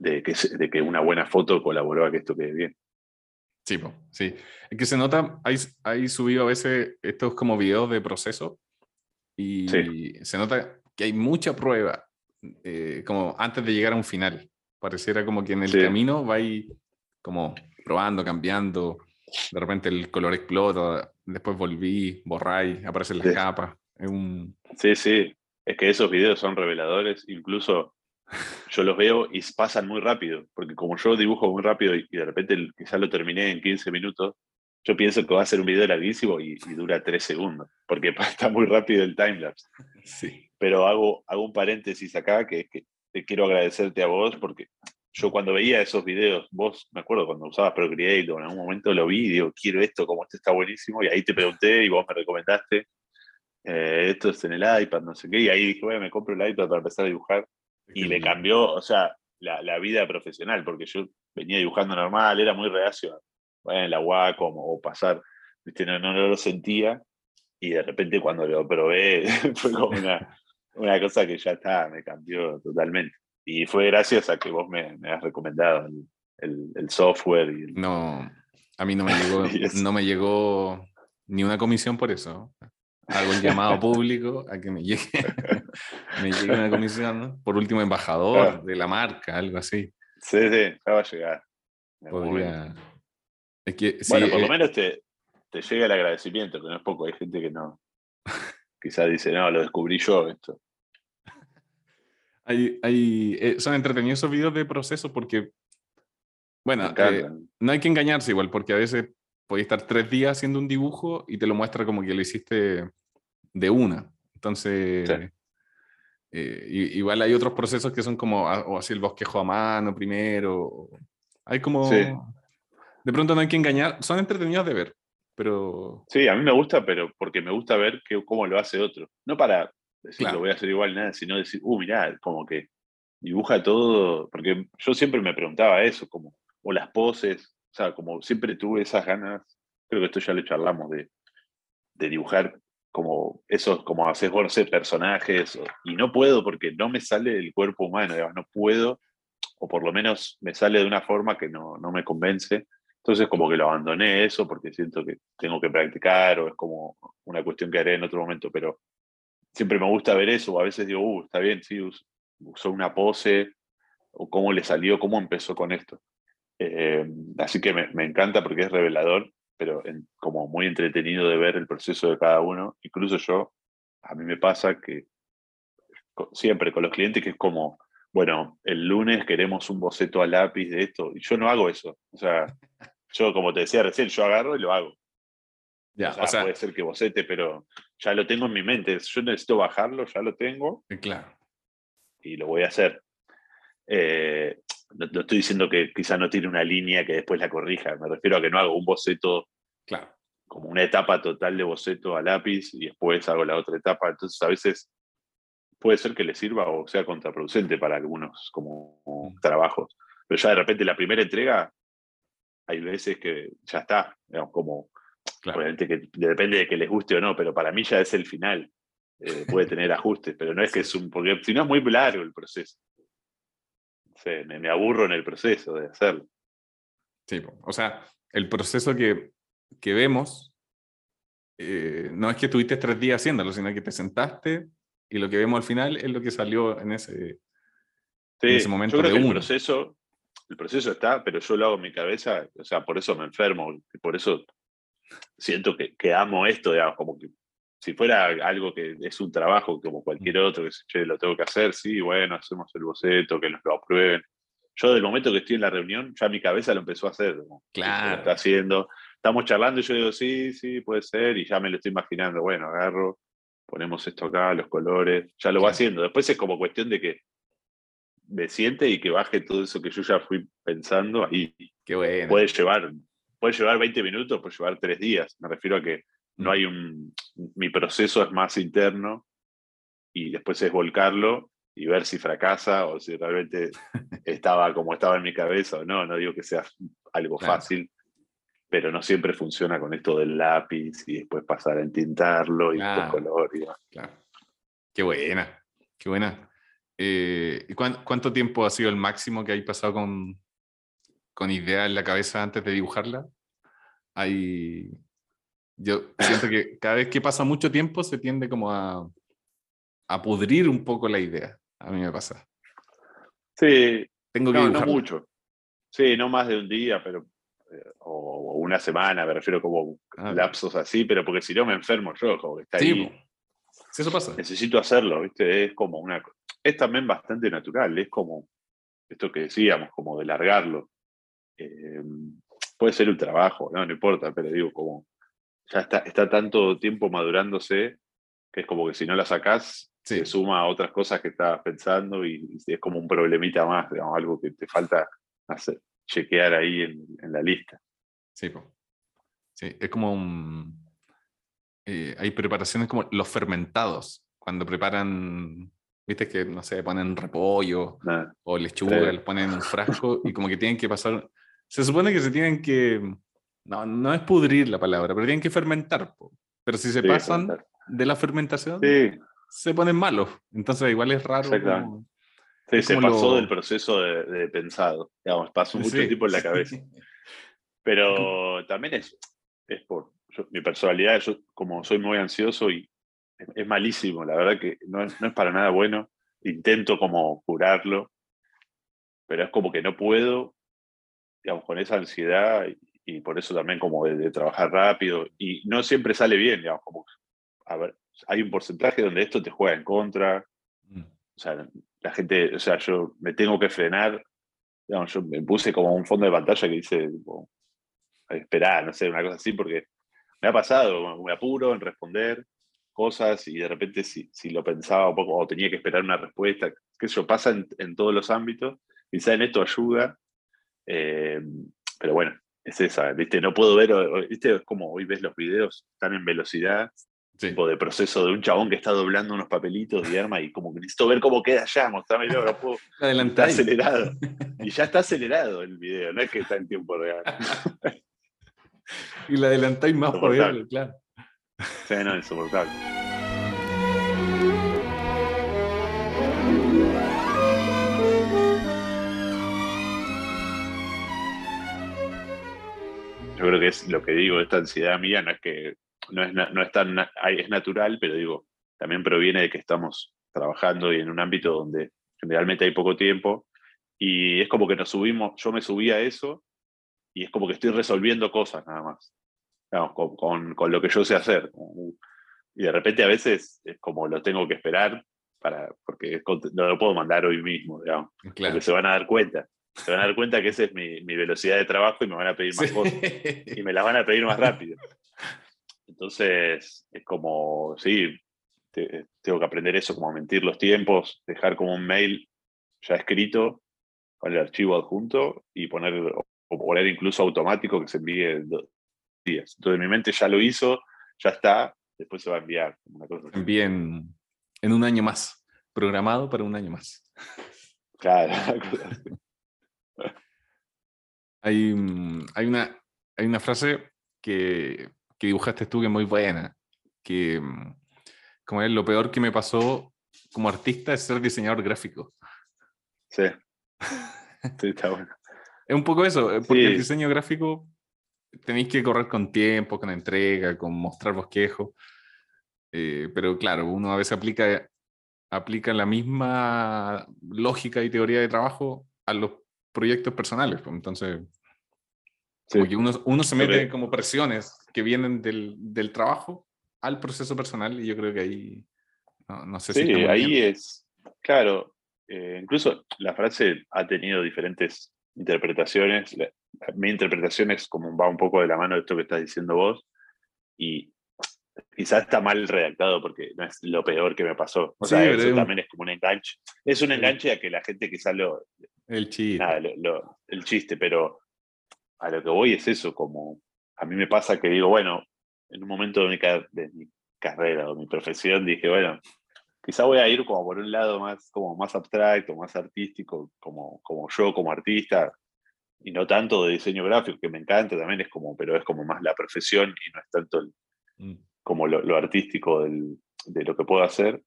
de, que, de que una buena foto colaboró a que esto quede bien. Sí, sí. Es que se nota, hay, hay subido a veces estos como videos de proceso y se nota que hay mucha prueba eh, como antes de llegar a un final. Pareciera como que en el Sí. camino va ahí como probando, cambiando, de repente el color explota, después volví, borráis, aparecen las Sí. capas. Es un... Sí, sí, es que esos videos son reveladores, incluso yo los veo y pasan muy rápido, porque como yo dibujo muy rápido y, de repente el- quizá lo terminé en 15 minutos, yo pienso que va a ser un video larguísimo y, y dura 3 segundos, porque está muy rápido el timelapse. Sí. Pero hago, hago un paréntesis acá, que es que te quiero agradecerte a vos, porque yo cuando veía esos videos, vos, me acuerdo cuando usabas Procreate en algún momento lo vi y digo, quiero esto, como esto está buenísimo, y ahí te pregunté y vos me recomendaste, eh, esto es en el iPad, no sé qué, y ahí dije, bueno, me compro el iPad para empezar a dibujar, y me cambió, o sea, la, la vida profesional, porque yo venía dibujando normal, era muy reacio, bueno, en la Wacom o pasar, ¿viste? No, no, no lo sentía, y de repente cuando lo probé fue como una, una cosa que ya está, me cambió totalmente. Y fue gracias a que vos me, me has recomendado el, el- el software y el- No, a mí no me llegó, no me llegó ni una comisión por eso. Hago el llamado público a que me llegue, me llegue una comisión, ¿no? por último embajador Claro. de la marca, algo así. Sí, sí, ya va a llegar. Podría... Es que sí, Bueno, por lo eh, menos te, te llega el agradecimiento, que no es poco. Hay gente que no. Quizás dice, no, lo descubrí yo esto. hay, hay, eh, son entretenidos esos videos de proceso porque, bueno, eh, no hay que engañarse igual, porque a veces podéis estar tres días haciendo un dibujo y te lo muestra como que lo hiciste de una. Entonces, Sí. eh, igual hay otros procesos que son como, ah, o así el bosquejo a mano primero. Hay como... Sí. De pronto no hay que engañar, son entretenidos de ver, pero... Sí, a mí me gusta, pero porque me gusta ver que, cómo lo hace otro. No para decir Claro. lo voy a hacer igual, nada, sino decir, uh, mirá, como que dibuja todo, porque yo siempre me preguntaba eso, como, o las poses, o sea, como siempre tuve esas ganas, creo que esto ya lo charlamos, de, de dibujar como esos, como haces vos, no sé, personajes, y no puedo porque no me sale el cuerpo humano, digamos, no puedo, o por lo menos me sale de una forma que no, no me convence. Entonces como que lo abandoné eso porque siento que tengo que practicar o es como una cuestión que haré en otro momento, pero siempre me gusta ver eso, o a veces digo, uh, está bien, sí, usó una pose, o cómo le salió, cómo empezó con esto. Eh, así que me, me, encanta porque es revelador, pero como muy entretenido de ver el proceso de cada uno. Incluso yo, a mí me pasa que siempre con los clientes que es como, bueno, el lunes queremos un boceto a lápiz de esto, y yo no hago eso. O sea, yo como te decía recién, yo agarro y lo hago. Ya, o sea, puede ser que bocete, pero ya lo tengo en mi mente. Yo necesito bajarlo, ya lo tengo. Claro. Y lo voy a hacer. Eh, no, estoy diciendo que quizá no tiene una línea que después la corrija. Me refiero a que no hago un boceto claro. como una etapa total de boceto a lápiz y después hago la otra etapa. Entonces a veces puede ser que le sirva o sea contraproducente para algunos como mm. trabajos. Pero ya de repente la primera entrega, hay veces que ya está, digamos, como Obviamente que depende de que les guste o no, pero para mí ya es el final. Eh, puede tener ajustes, pero no es que es un. Porque si no es muy largo el proceso. Me, aburro en el proceso de hacerlo. Sí, o sea, el proceso que, que vemos eh, no es que estuviste tres días haciéndolo, sino que te sentaste y lo que vemos al final es lo que salió en ese, en ese momento yo creo de que El proceso, el proceso está, pero yo lo hago en mi cabeza, o sea, por eso me enfermo, por eso siento que, que, amo esto, digamos, como que si fuera algo que es un trabajo como cualquier otro, que che, lo tengo que hacer, sí, bueno, hacemos el boceto, que nos lo aprueben. Yo del momento que estoy en la reunión, ya mi cabeza lo empezó a hacer. claro. Lo está haciendo. Estamos charlando y yo digo, sí, sí, puede ser, y ya me lo estoy imaginando. Bueno, agarro, ponemos esto acá, los colores, ya lo va haciendo. Después es como cuestión de que me siente y que baje todo eso que yo ya fui pensando ahí. Qué bueno. Puede llevar puede llevar 20 minutos, puede llevar tres días. Me refiero a que no hay un. Mi proceso es más interno y después es volcarlo y ver si fracasa o si realmente estaba como estaba en mi cabeza o no. No digo que sea algo fácil, pero no siempre funciona con esto del lápiz y después pasar a entintarlo y después color. Y claro. Qué buena, qué buena. Eh, ¿Cuánto tiempo ha sido el máximo que hay pasado con, con idea en la cabeza antes de dibujarla, hay... Yo siento que cada vez que pasa mucho tiempo se tiende como a, a pudrir un poco la idea. A mí me pasa. Sí. Tengo que no, no mucho. Sí, no más de un día, pero eh, o una semana, me refiero como ah, lapsos así, pero porque si no me enfermo yo, como que está sí, ahí. Eso pasa. Necesito hacerlo, ¿viste? Es como una. Es también bastante natural, es como esto que decíamos, como de largarlo. Eh, puede ser un trabajo, no, no importa, pero digo, como ya está, está tanto tiempo madurándose que es como que si no la sacás, se suma a otras cosas que estabas pensando y, es como un problemita más, digamos, algo que te falta hacer, chequear ahí en, la lista. Sí, sí, es como un... Eh, hay preparaciones como los fermentados, cuando preparan Viste que, no sé, ponen repollo ah, o lechuga, les ponen un frasco y como que tienen que pasar se supone que se tienen que, no, no es pudrir la palabra, pero tienen que fermentar. Pero si se pasan de la fermentación, se ponen malos. Entonces igual es raro. sí, se pasó del proceso de, pensado. Digamos, pasó mucho tiempo en la cabeza. Pero también es, es por mi personalidad, yo como soy muy ansioso y es, malísimo, la verdad que no es, no es para nada bueno. Intento como curarlo, pero es como que no puedo digamos, con esa ansiedad y, por eso también como de, trabajar rápido y no siempre sale bien, digamos, como, a ver, hay un porcentaje donde esto te juega en contra, mm. o sea, la gente, o sea, yo me tengo que frenar, digamos, yo me puse como un fondo de pantalla que dice, esperar, no sé, una cosa así, porque me ha pasado, me apuro en responder cosas y de repente si, si lo pensaba un poco o tenía que esperar una respuesta, que eso pasa en, en todos los ámbitos, quizá en esto ayuda eh, pero bueno, es esa, ¿viste? No puedo ver, ¿viste? Es como hoy ves los videos, están en velocidad tipo de proceso de un chabón que está doblando unos papelitos de arma y como que necesito ver cómo queda ya, mostrármelo, no puedo. Está acelerado. Y ya está acelerado el video, no es que está en tiempo real. Y la adelantáis más por verlo, claro. Sí, no, insoportable. Yo creo que es lo que digo, esta ansiedad mía no es que no es, no es tan es natural, pero digo, también proviene de que estamos trabajando y en un ámbito donde generalmente hay poco tiempo y es como que nos subimos, yo me subí a eso y es como que estoy resolviendo cosas nada más, digamos, con, con- con lo que yo sé hacer. Y de repente a veces es como lo tengo que esperar para, porque no lo puedo mandar hoy mismo, digamos, Claro. porque se van a dar cuenta. Se van a dar cuenta que esa es mi, mi velocidad de trabajo y me van a pedir más Sí. cosas y me las van a pedir más rápido. Entonces, es como, sí, te- tengo que aprender eso, como mentir los tiempos, dejar como un mail ya escrito con el archivo adjunto y poner, o poner incluso automático que se envíe en dos días. Entonces, mi mente ya lo hizo, ya está, después se va a enviar. Una cosa. Envíen en un año más. Programado para un año más. Claro. Hay, mm, hay, una, hay una frase que, que dibujaste tú que es muy buena. Que, mm, como es, lo peor que me pasó como artista es ser diseñador gráfico. sí. Sí, está bueno. Es un poco eso, eh, porque el Sí. diseño gráfico tenéis que correr con tiempo, con entrega, con mostrar bosquejo. Eh, pero claro, uno a veces aplica, aplica la misma lógica y teoría de trabajo a los proyectos personales. pues, Entonces, como Sí. que uno, uno se mete como presiones que vienen del, del trabajo al proceso personal y yo creo que ahí, no, no sé si... Sí, muy ahí bien. es, claro, eh, incluso la frase ha tenido diferentes interpretaciones. La- mi interpretación es como va un poco de la mano de esto que estás diciendo vos, y quizás está mal redactado porque no es lo peor que me pasó. O Sí, sea, eso también es como un enganche. Es un enganche a que la gente quizás lo, El chiste. nada, lo- lo- el chiste, pero a lo que voy es eso, como a mí me pasa que digo, bueno, en un momento de mi, de mi carrera o mi profesión dije, bueno, quizá voy a ir como por un lado más, como más abstracto, más artístico, como, como yo como artista, y no tanto de diseño gráfico, que me encanta también, es como, pero es como más la profesión y no es tanto el- Mm. como lo, lo artístico del- de lo que puedo hacer.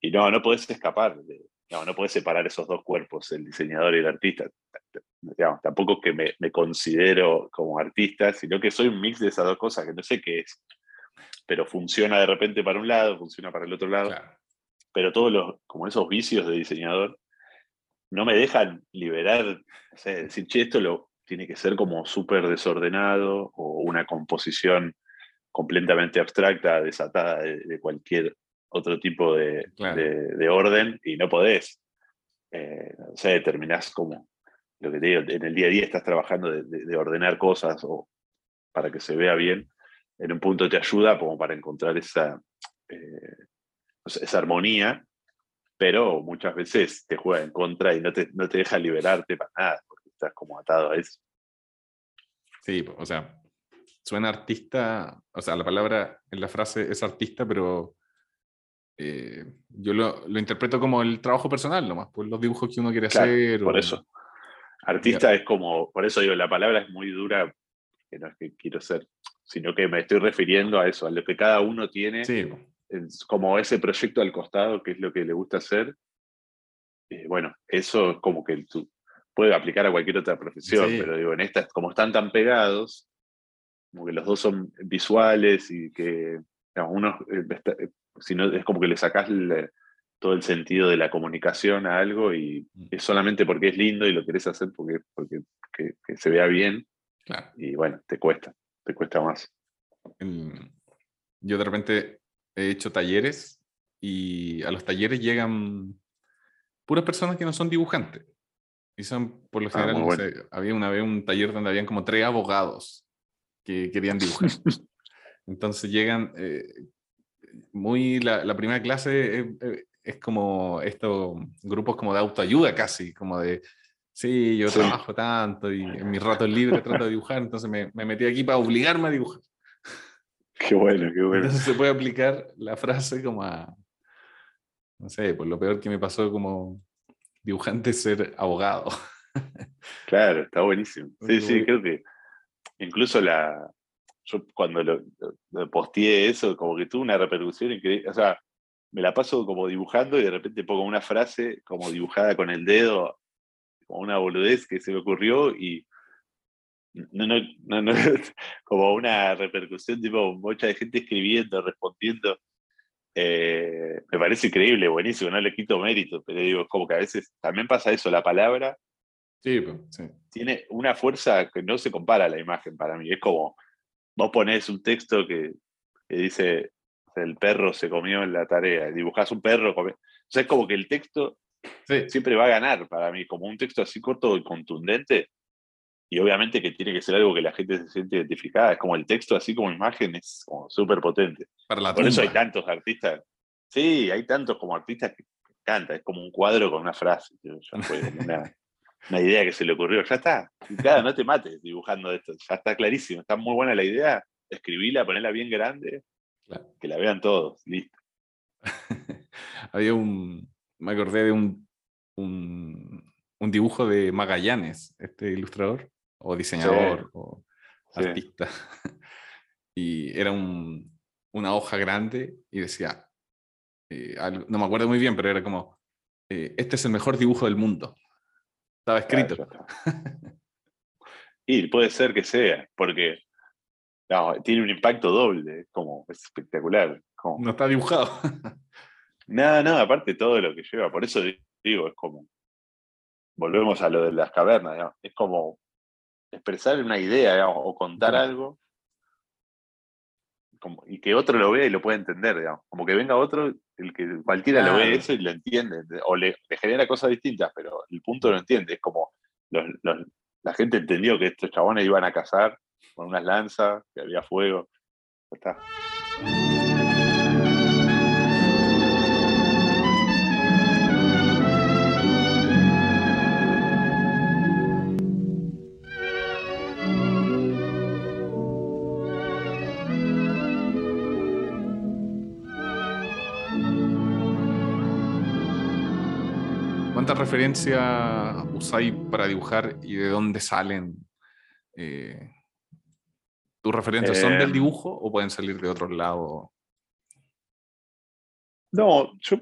Y no, no podés escapar, de- no, no podés separar esos dos cuerpos, el diseñador y el artista. Digamos, tampoco que me, me considero como artista, sino que soy un mix de esas dos cosas que no sé qué es. Pero funciona de repente para un lado, funciona para el otro lado. Claro. Pero todos los, como esos vicios de diseñador, no me dejan liberar, decir, che, esto lo, tiene que ser como súper desordenado o una composición completamente abstracta, desatada de, de cualquier otro tipo de, Claro. de- de orden y no podés. Eh, no sé, terminás como, lo que te digo, en el día a día estás trabajando de, de- de ordenar cosas o para que se vea bien. En un punto te ayuda como para encontrar esa, eh, o sea, esa armonía, pero muchas veces te juega en contra y no te, no te deja liberarte para nada, porque estás como atado a eso. Sí, o sea, suena artista, o sea, la palabra en la frase es artista, pero eh, yo lo, lo interpreto como el trabajo personal nomás, por los dibujos que uno quiere Claro, hacer. por o- eso. Artista es como, por eso digo, la palabra es muy dura, que no es que quiero ser, sino que me estoy refiriendo a eso, a lo que cada uno tiene, Sí, es como ese proyecto al costado, que es lo que le gusta hacer. Eh, bueno, eso es como que tú puede aplicar a cualquier otra profesión, Sí. pero digo, en estas, como están tan pegados, como que los dos son visuales y que digamos, uno, eh, si no, es como que le sacás el- todo el sentido de la comunicación a algo y Mm. es solamente porque es lindo y lo querés hacer porque, porque que, que se vea bien claro. y bueno, te cuesta, te cuesta más. El- yo de repente he hecho talleres y a los talleres llegan puras personas que no son dibujantes. Y son, por lo Ah, general, muy no sé, había una vez un taller donde habían como tres abogados que querían dibujar. Entonces llegan, eh, muy, la, la primera clase es, es- es como estos grupos como de autoayuda casi, como de, sí, yo Sí. trabajo tanto y en mis ratos libres trato de dibujar, entonces me, me metí aquí para obligarme a dibujar. Qué bueno, qué bueno. Entonces se puede aplicar la frase como a, no sé, por lo peor que me pasó como dibujante es ser abogado. Claro, está buenísimo. Sí, sí, creo que incluso la, yo cuando lo, lo posteé eso, como que tuvo una repercusión increíble. O sea, me la paso como dibujando y de repente pongo una frase como dibujada con el dedo, como una boludez que se me ocurrió y no, no, no, no como una repercusión, tipo mucha de gente escribiendo, respondiendo. Eh, me parece increíble, buenísimo, no le quito mérito, pero digo, como que a veces también pasa eso, la palabra Sí, sí. tiene una fuerza que no se compara a la imagen para mí. Es como, vos ponés un texto que, que dice, el perro se comió en la tarea, dibujás un perro, come... o sea, es como que el texto Sí, siempre va a ganar para mí, como un texto así corto y contundente, y obviamente que tiene que ser algo que la gente se siente identificada, es como el texto así como imagen es como súper potente. Por eso hay tantos artistas, sí, hay tantos como artistas que cantan, es como un cuadro con una frase, yo- fue una, una idea que se le ocurrió, ya está, claro, no te mates dibujando esto, ya está clarísimo, está muy buena la idea, escribíla, ponerla bien grande, Claro. que la vean todos, listo. Había un, me acordé de un, un, un dibujo de Magallanes, este ilustrador, o diseñador, o Sí. artista. Y era un, una hoja grande y decía, eh, algo- no me acuerdo muy bien, pero era como, eh, este es el mejor dibujo del mundo. Estaba escrito. Y puede ser que sea, porque no, tiene un impacto doble, es como es espectacular. como- No está dibujado. Nada, nada, aparte todo lo que lleva, por eso digo, es como, volvemos a lo de las cavernas, digamos, es como expresar una idea digamos, o contar algo como, y que otro lo vea y lo pueda entender, digamos. como que venga otro, el que cualquiera lo ve eso y lo entiende, o le, le genera cosas distintas, pero el punto lo entiende, es como los- los- la gente entendió que estos chabones iban a cazar con unas lanzas, que había fuego, está. ¿Cuántas referencias usáis para dibujar y de dónde salen? eh, ¿Tus referencias son del Em. dibujo o pueden salir de otros lados? No, yo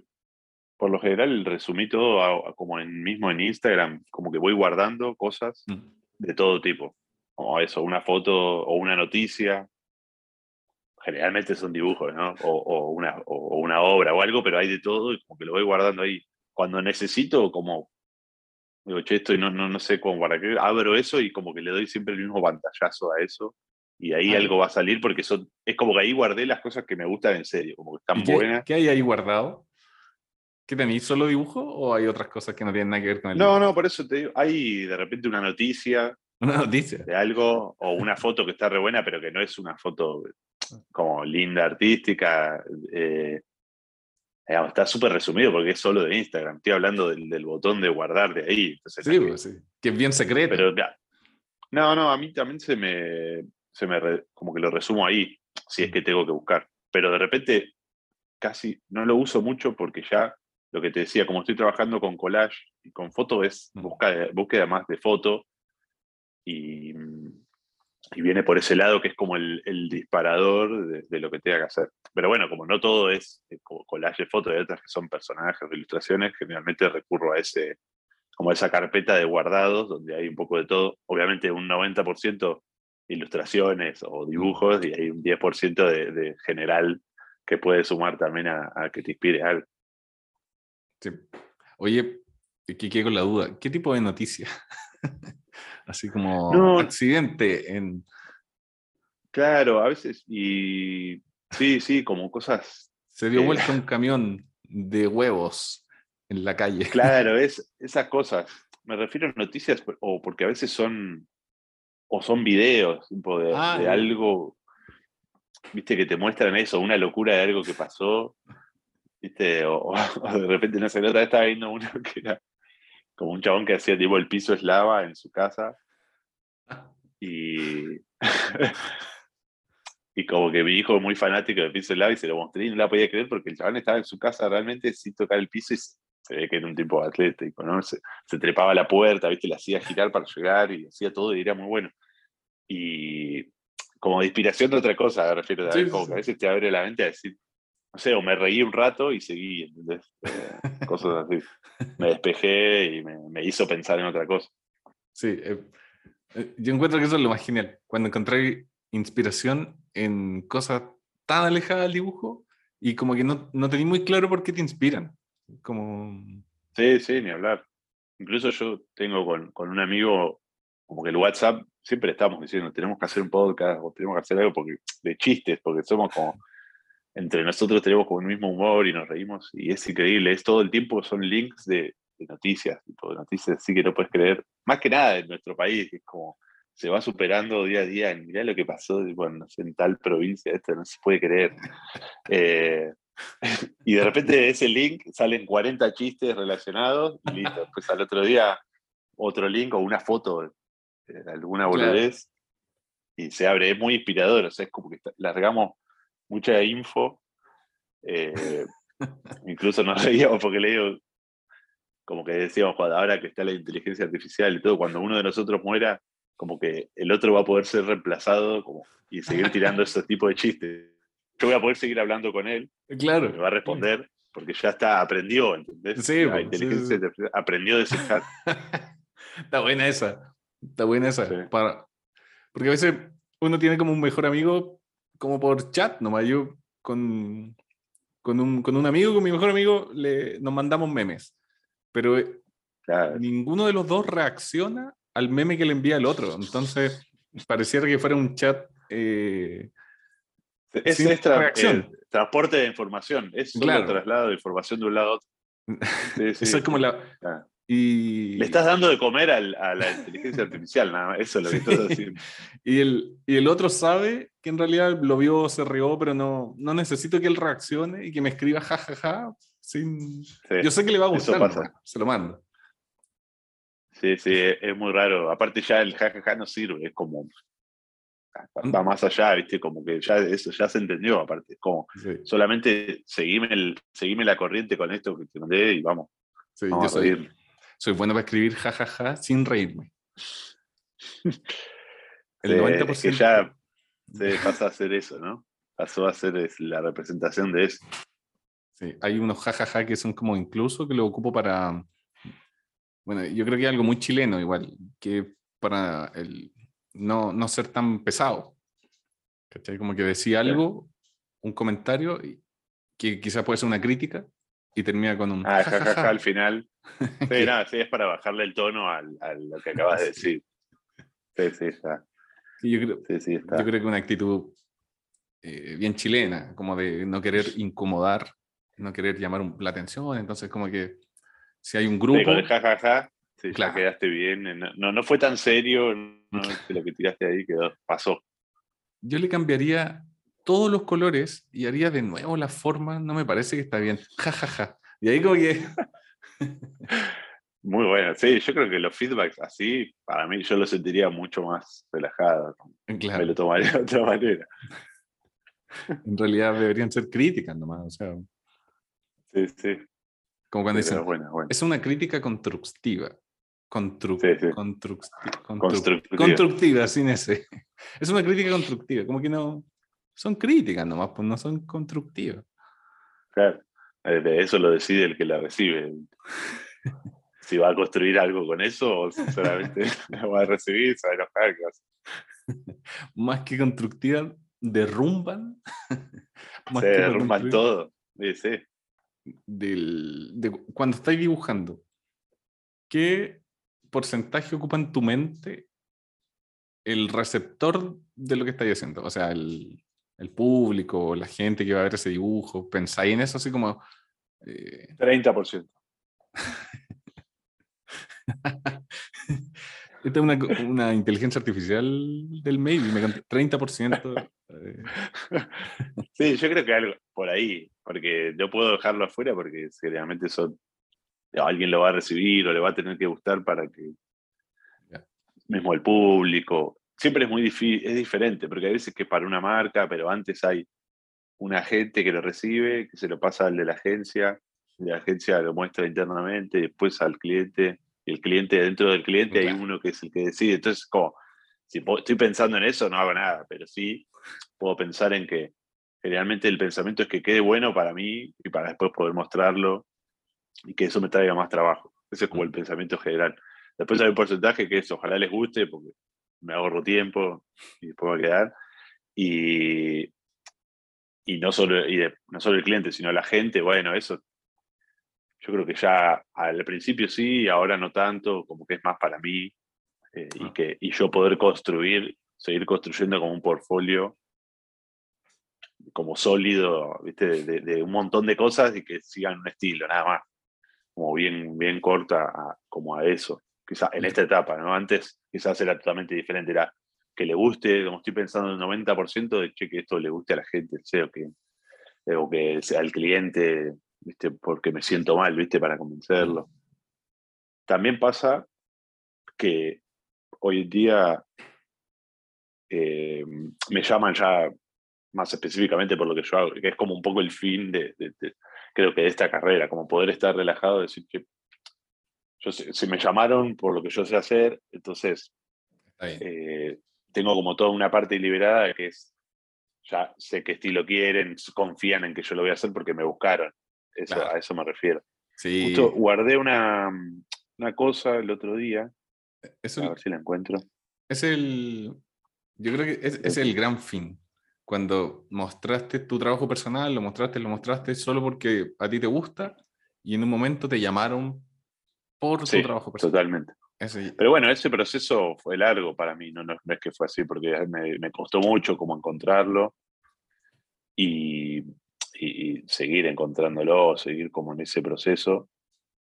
por lo general resumí todo a- a como en, mismo en Instagram, como que voy guardando cosas Mm. de todo tipo. Como eso, una foto o una noticia. Generalmente son dibujos, ¿no? O, o una, o- o una obra o algo, pero hay de todo y como que lo voy guardando ahí. Cuando necesito, como, digo, che, esto y no, no, no sé cómo para qué, abro eso y como que le doy siempre el mismo pantallazo a eso. Y ahí Ah, algo va a salir porque son, es como que ahí guardé las cosas que me gustan en serio, como que están ¿Y qué, buenas. qué hay ahí guardado? ¿Qué tenéis? ¿Solo dibujo o hay otras cosas que no tienen nada que ver con el No, dibujo? no, por eso te digo, hay de repente una noticia Una noticia. de algo o una foto que está re buena, pero que no es una foto como linda, artística. eh, digamos, está súper resumido porque es solo de Instagram. Estoy hablando del, del botón de guardar de ahí. entonces Sí, es pues, sí. Que es bien secreto. que- pero ya. no, no, a mí también se me, se me re- como que lo resumo ahí, si es que tengo que buscar. Pero de repente casi no lo uso mucho porque ya lo que te decía, como estoy trabajando con collage y con foto, es Mm. busca- búsqueda más de foto y, y viene por ese lado que es como el, disparador de, lo que tenga que hacer. Pero bueno, como no todo es eh, collage de foto, hay otras que son personajes o ilustraciones, generalmente recurro a ese como a esa carpeta de guardados donde hay un poco de todo. Obviamente un 90% ilustraciones o dibujos y hay un 10% de, de general que puede sumar también a, que te inspire algo. Sí. Oye, que quedé con la duda. ¿Qué tipo de noticia? Así como No. accidente en... Claro, a veces, y sí, sí, como cosas, Se dio Eh. vuelta un camión de huevos en la calle. claro, es esas cosas. Me refiero a noticias, o porque a veces son, o son videos, tipo de, Ah, de algo, viste, que te muestran eso, una locura de algo que pasó, viste, o, o de repente, no sé, la otra vez estaba viendo uno que era como un chabón que hacía tipo el piso es lava en su casa, y y como que mi hijo muy fanático de Pixel Lab y se lo mostré y no la podía creer porque el chabón estaba en su casa realmente sin tocar el piso y se ve que era un tipo atlético, ¿no? Se, trepaba a la puerta, ¿viste? Le hacía girar para llegar y hacía todo y era muy bueno. Y como de inspiración de otra cosa, me refiero, a, como que a veces te abre la mente a decir, no sé, o me reí un rato y seguí, ¿entendés? Eh, cosas así. Me despejé y me, hizo pensar en otra cosa. Sí, eh, eh, yo encuentro que eso es lo más genial. Cuando encontré inspiración en cosas tan alejadas del dibujo y como que no, no muy claro por qué te inspiran. Como... Sí, sí, ni hablar. Incluso yo tengo con, con un amigo, como que el WhatsApp, siempre estamos diciendo, tenemos que hacer un podcast o tenemos que hacer algo porque, de chistes, porque somos como, entre nosotros tenemos como el mismo humor y nos reímos y es increíble, es todo el tiempo, son links de, de noticias, tipo de noticias así que no puedes creer, más que nada en nuestro país, es como, se va superando día a día, mirá lo que pasó bueno, en tal provincia, esto no se puede creer. Eh, y de repente de ese link salen 40 chistes relacionados y listo. Pues al otro día otro link o una foto de alguna boludez y se abre. Es muy inspirador, o sea, es como que largamos mucha info. Eh, incluso nos reíamos porque le digo, como que decíamos, ahora que está la inteligencia artificial y todo, cuando uno de nosotros muera, como que el otro va a poder ser reemplazado como, y seguir tirando ese tipo de chistes yo voy a poder seguir hablando con él. Claro. Me va a responder porque ya está, aprendió, ¿entendés? Sí, la inteligencia aprendió de ese chat. está buena esa. Está buena esa. Para, porque a veces uno tiene como un mejor amigo como por chat, nomás. Yo con, con, un, con un amigo, con mi mejor amigo, le, nos mandamos memes. Pero eh, ninguno de los dos reacciona al meme que le envía el otro. Entonces, pareciera que fuera un chat eh, es, es transporte de información, es solo traslado de información de un lado a otro. Eso es como la... Y... Le estás dando de comer a la inteligencia artificial, nada más. Eso es lo que estás haciendo. y, el, y el otro sabe que en realidad lo vio, se rió, pero no, no necesito que él reaccione y que me escriba jajaja. Ja, ja, sin... Yo sé que le va a gustar, se lo mando. Sí, sí, es, muy raro. Aparte ya el jajaja no sirve, es como va más allá, ¿viste? Como que ya eso ya se entendió, aparte. Como solamente seguime, el, seguime la corriente con esto que te mandé y vamos. yo soy, soy, bueno para escribir jajaja sin reírme. El 90%. que ya se pasa a hacer eso, ¿no? Pasó a ser la representación de eso. Sí, hay unos jajaja que son como incluso que lo ocupo para. Bueno, yo creo que hay algo muy chileno igual, que para el, no, no ser tan pesado. ¿Cachai? Como que decía algo, un comentario, que quizás puede ser una crítica, y termina con un... Ah, jajaja, al final. Sí, nada, sí, es para bajarle el tono al, a lo que acabas de decir. Sí, sí, está. yo, creo, yo creo que una actitud eh, bien chilena, como de no querer incomodar, no querer llamar la atención, entonces como que si hay un grupo... Sí, con el jajaja, sí, claro. quedaste bien, no, no fue tan serio, lo que tiraste ahí quedó, pasó. Yo le cambiaría todos los colores y haría de nuevo la forma, no me parece que está bien. Ja, ja, ja. Y ahí como que... Muy bueno, sí, yo creo que los feedbacks así, para mí yo lo sentiría mucho más relajado. Claro. Me lo tomaría de otra manera. En realidad deberían ser críticas nomás, o sea. Sí, sí. Como cuando dicen, es una crítica constructiva. constructiva, sin ese. Es una crítica constructiva, como que no. Son críticas nomás, pues no son constructivas. Claro, eh, eso lo decide el que la recibe. si va a construir algo con eso o solamente la va a recibir, se va a enojar. Más que constructiva, derrumban. se derrumban todo. Sí, sí. Del, de, cuando estáis dibujando, ¿qué porcentaje ocupa en tu mente el receptor de lo que estáis haciendo? O sea, el, el público, la gente que va a ver ese dibujo. ¿Pensáis en eso así como... Eh... 30%. Esta es una, una, inteligencia artificial del maybe, me 30%. Eh. Sí, yo creo que algo por ahí, porque no puedo dejarlo afuera porque seguramente son alguien lo va a recibir o le va a tener que gustar para que mismo el público. Siempre es muy difícil, es diferente, porque hay veces que para una marca, pero antes hay un agente que lo recibe, que se lo pasa al de la agencia, la agencia lo muestra internamente, después al cliente, y el cliente dentro del cliente hay uno que es el que decide. Entonces, como, si estoy pensando en eso, no hago nada, pero sí puedo pensar en que generalmente el pensamiento es que quede bueno para mí y para después poder mostrarlo y que eso me traiga más trabajo. Ese es como el pensamiento general. Después hay un porcentaje que es ojalá les guste porque me ahorro tiempo y después va a quedar. Y, y no solo, y no solo el cliente, sino la gente, bueno, eso yo creo que ya al principio sí, ahora no tanto, como que es más para mí eh, y, ah. que, y yo poder construir, seguir construyendo como un portfolio como sólido, ¿viste? De, un montón de cosas y que sigan un estilo, nada más. Como bien, bien corta como a eso. Quizás en esta etapa, ¿no? Antes quizás era totalmente diferente, era que le guste, como estoy pensando en el 90% de che, que esto le guste a la gente, o que, o que sea al cliente, ¿viste? porque me siento mal, ¿viste? para convencerlo. También pasa que hoy en día eh, me llaman ya más específicamente por lo que yo hago, que es como un poco el fin de, creo que de esta carrera, como poder estar relajado, decir que yo, si me llamaron por lo que yo sé hacer, entonces eh, tengo como toda una parte liberada que es, ya sé qué estilo quieren, confían en que yo lo voy a hacer porque me buscaron. Eso, A eso me refiero. Sí. Justo guardé una, una cosa el otro día. a ver si la encuentro. Es el. Yo creo que es, es, el gran fin. Cuando mostraste tu trabajo personal, lo mostraste, lo mostraste solo porque a ti te gusta y en un momento te llamaron por tu trabajo personal. Totalmente. Pero bueno, ese proceso fue largo para mí, no, no, es que fue así, porque me, me costó mucho como encontrarlo. Y, y, seguir encontrándolo, seguir como en ese proceso.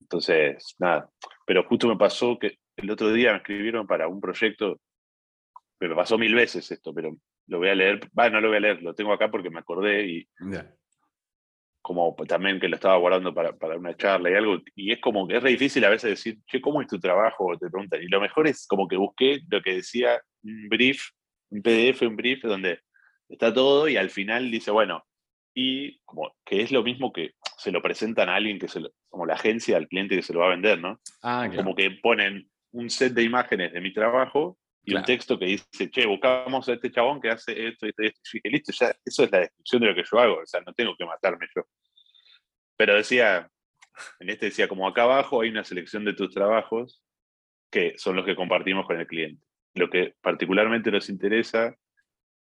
Entonces, nada, pero justo me pasó que el otro día me escribieron para un proyecto, me pasó mil veces esto, pero lo voy a leer, va, no lo voy a leer, lo tengo acá porque me acordé y como también que lo estaba guardando para, para, una charla y algo, y es como que es re difícil a veces decir, che, ¿cómo es tu trabajo? Te preguntan, y lo mejor es como que busqué lo que decía un brief, un PDF, un brief, donde está todo y al final dice, bueno, y como que es lo mismo que se lo presentan a alguien que se lo, como la agencia al cliente que se lo va a vender, ¿no? Ah, como que ponen un set de imágenes de mi trabajo y un texto que dice, che, buscamos a este chabón que hace esto y esto y esto. Y listo, ya, eso es la descripción de lo que yo hago, o sea, no tengo que matarme yo. Pero decía, en este decía, como acá abajo hay una selección de tus trabajos que son los que compartimos con el cliente. Lo que particularmente nos interesa,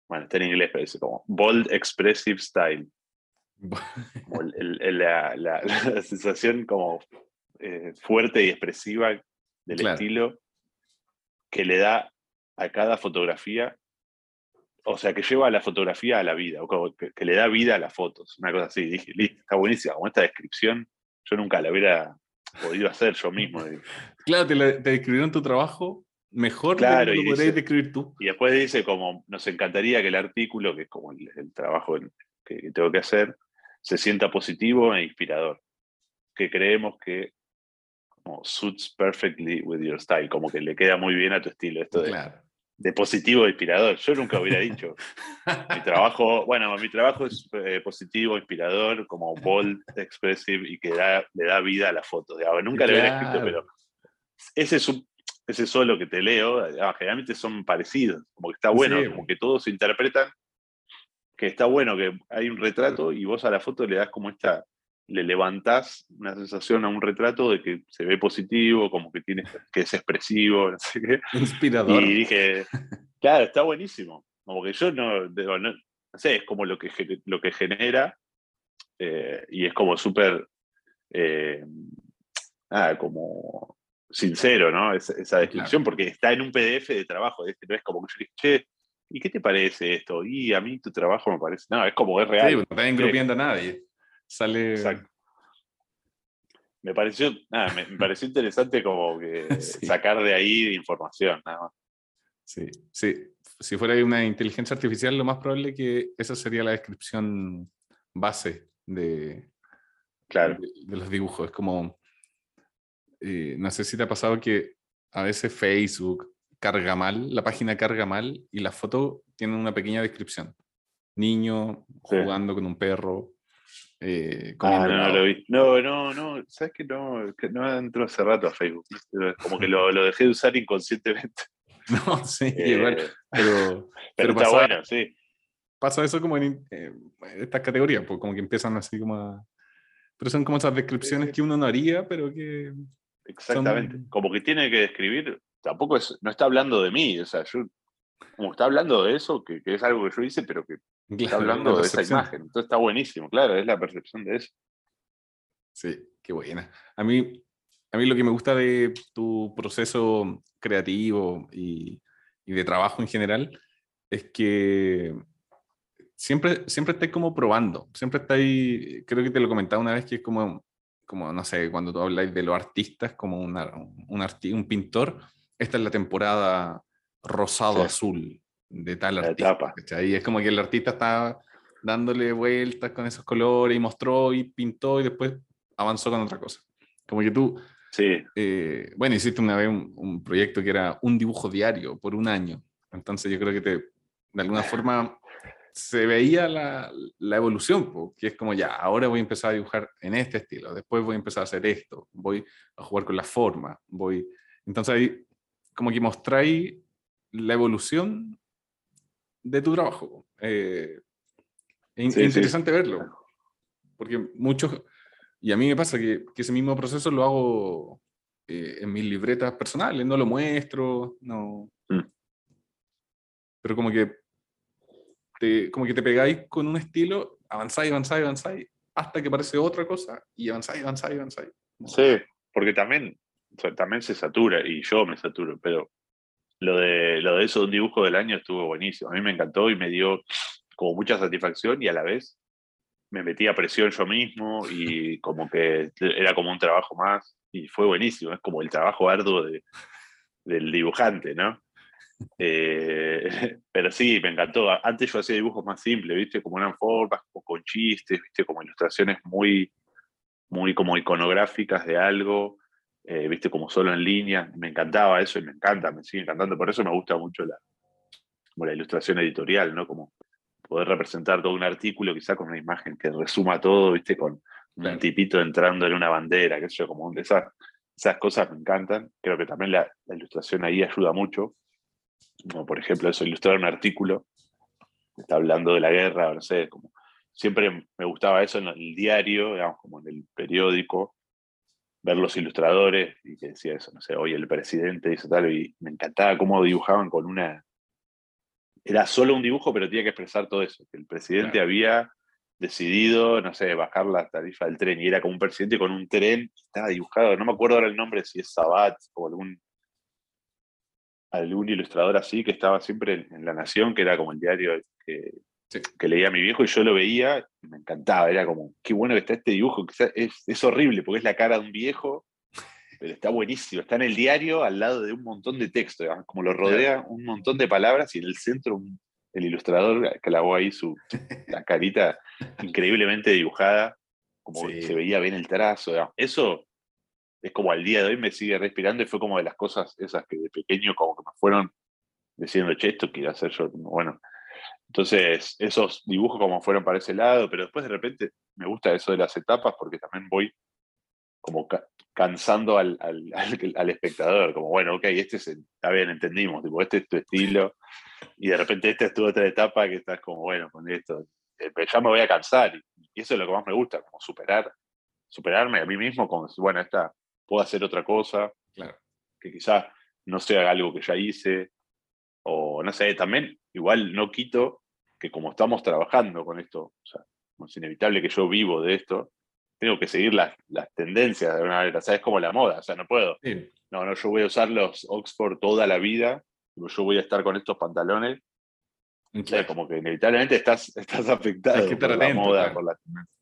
bueno, está en inglés, pero dice como Bold Expressive Style la, sensación como eh, fuerte y expresiva del estilo que le da a cada fotografía, o sea, que lleva a la fotografía a la vida, o que, le da vida a las fotos, una cosa así. Dije, listo, está buenísima, con esta descripción yo nunca la hubiera podido hacer yo mismo. Claro, te, describieron tu trabajo mejor claro, lo podrías describir tú. Y después dice como, nos encantaría que el artículo, que es como el, trabajo que, tengo que hacer, se sienta positivo e inspirador. Que creemos que como suits perfectly with your style, como que le queda muy bien a tu estilo esto de, de positivo e inspirador. Yo nunca hubiera dicho. mi trabajo, bueno, mi trabajo es eh, positivo, inspirador, como bold, expressive y que le da vida a la foto. nunca le hubiera escrito, pero ese es ese solo que te leo, generalmente son parecidos, como que está bueno, como que todos interpretan que está bueno que hay un retrato y vos a la foto le das como esta, le levantás una sensación a un retrato de que se ve positivo, como que tiene, que es expresivo, no sé qué. Inspirador. Y dije, claro, está buenísimo. Como que yo no, no, sé, es como lo que, lo que genera eh, y es como súper, eh, como sincero, ¿no? esa descripción, porque está en un PDF de trabajo, no es como que yo dije, che, ¿y qué te parece esto? Y a mí tu trabajo me parece. No, es como es real. Sí, no está engrupiendo a nadie. Sale. Exacto. Me pareció, nada, me, pareció interesante como que sacar de ahí información, nada más. Sí, sí. Si fuera una inteligencia artificial, lo más probable es que esa sería la descripción base de, claro. de, los dibujos. Es como, eh, no sé si te ha pasado que a veces Facebook carga mal, la página carga mal y la foto tiene una pequeña descripción. Niño Sí. jugando con un perro. Eh, Ah, no, no lo vi. No, no, no. ¿Sabes que no? Que no entro hace rato a Facebook. Como que lo, lo dejé de usar inconscientemente. No, sí, Eh, igual, pero, pero pero está pasa- bueno, sí. pasa eso como en, eh, en estas categorías, pues como que empiezan así como a... Pero son como esas descripciones que uno no haría, pero que... Exactamente. Son- Como que tiene que describir, tampoco es, no está hablando de mí, o sea, yo, como está hablando de eso, que, que es algo que yo hice, pero que está claro, hablando la de esa imagen. Entonces está buenísimo, claro, es la percepción de eso. Sí, qué buena. A mí, a mí lo que me gusta de tu proceso creativo y, y de trabajo en general es que siempre, siempre estáis como probando, siempre estáis, creo que te lo comentaba una vez, que es como, como no sé, cuando tú habláis de los artistas, como una- un, arti- un pintor, esta es la temporada rosado-azul de tal La artista. Y es como que el artista está dándole vueltas con esos colores y mostró y pintó y después avanzó con otra cosa. Como que tú, Sí, eh, bueno, hiciste una vez un, un proyecto que era un dibujo diario por un año. Entonces yo creo que te, de alguna forma se veía la, la evolución, po, que es como ya, ahora voy a empezar a dibujar en este estilo, después voy a empezar a hacer esto, voy a jugar con la forma, voy... Entonces ahí como que mostráis la evolución de tu trabajo. Eh, es in- Sí, sí. interesante verlo, porque muchos, y a mí me pasa que, que ese mismo proceso lo hago eh, en mis libretas personales, no lo muestro, no. Mm. Pero como que te, como que te pegáis con un estilo, avanzáis, avanzáis, avanzáis, hasta que aparece otra cosa y avanzáis, avanzáis, avanzáis. sí, porque también, o sea, también se satura, y yo me saturo, pero lo de, lo de eso, un dibujo del año estuvo buenísimo. A mí me encantó y me dio como mucha satisfacción y a la vez me metía presión yo mismo y como que era como un trabajo más y fue buenísimo. Es como el trabajo arduo de- del dibujante, ¿no? Eh, pero sí, me encantó. Antes yo hacía dibujos más simples, ¿viste? Como eran formas, como con chistes, ¿viste? Como ilustraciones muy, muy como iconográficas de algo, eh, ¿viste? Como solo en línea. Me encantaba eso y me encanta, me sigue encantando. Por eso me gusta mucho la, como la ilustración editorial, ¿no? Como poder representar todo un artículo quizá con una imagen que resuma todo, ¿viste? Con Claro. un tipito entrando en una bandera, qué sé yo, como un- esas, esas cosas me encantan. Creo que también la, la ilustración ahí ayuda mucho. Como por ejemplo eso, ilustrar un artículo que está hablando de la guerra, no sé, como siempre me gustaba eso en el diario, digamos, como en el periódico, ver los ilustradores y que decía eso, no sé, hoy el presidente hizo tal, y me encantaba cómo dibujaban con una... Era solo un dibujo, pero tenía que expresar todo eso, que el presidente Claro. había decidido, no sé, bajar la tarifa del tren, y era como un presidente con un tren, estaba dibujado, no me acuerdo ahora el nombre, si es Sabat o algún, algún ilustrador así, que estaba siempre en, en La Nación, que era como el diario que, Sí. que leía mi viejo, y yo lo veía y me encantaba, era como, qué bueno que está este dibujo, es, es horrible, porque es la cara de un viejo, pero está buenísimo, está en el diario al lado de un montón de texto, digamos, como lo rodea un montón de palabras y en el centro el ilustrador clavó ahí su la carita increíblemente dibujada, como Sí. se veía bien el trazo. digamos. Eso es como al día de hoy me sigue respirando y fue como de las cosas esas que de pequeño como que me fueron diciendo, che, esto quiero hacer yo. Bueno, entonces esos dibujos como fueron para ese lado, pero después de repente me gusta eso de las etapas porque también voy como ca- cansando al, al, al- al espectador, como bueno, ok, este es el- está bien, entendimos, tipo, este es tu estilo, y de repente esta es tu otra etapa que estás como, bueno, con esto, eh, pero ya me voy a cansar, y, eso es lo que más me gusta, como superar, superarme a mí mismo, como bueno, esta, puedo hacer otra cosa, Claro. que quizás no sea algo que ya hice, o no sé, también igual no quito que como estamos trabajando con esto, o sea, es inevitable que yo vivo de esto, tengo que seguir las, las tendencias de alguna manera, o sea, es como la moda, o sea, no puedo, Sí, no, no, yo voy a usar los Oxford toda la vida, yo voy a estar con estos pantalones, o sea, como que inevitablemente estás, estás afectado que por la moda, claro. por la tendencia.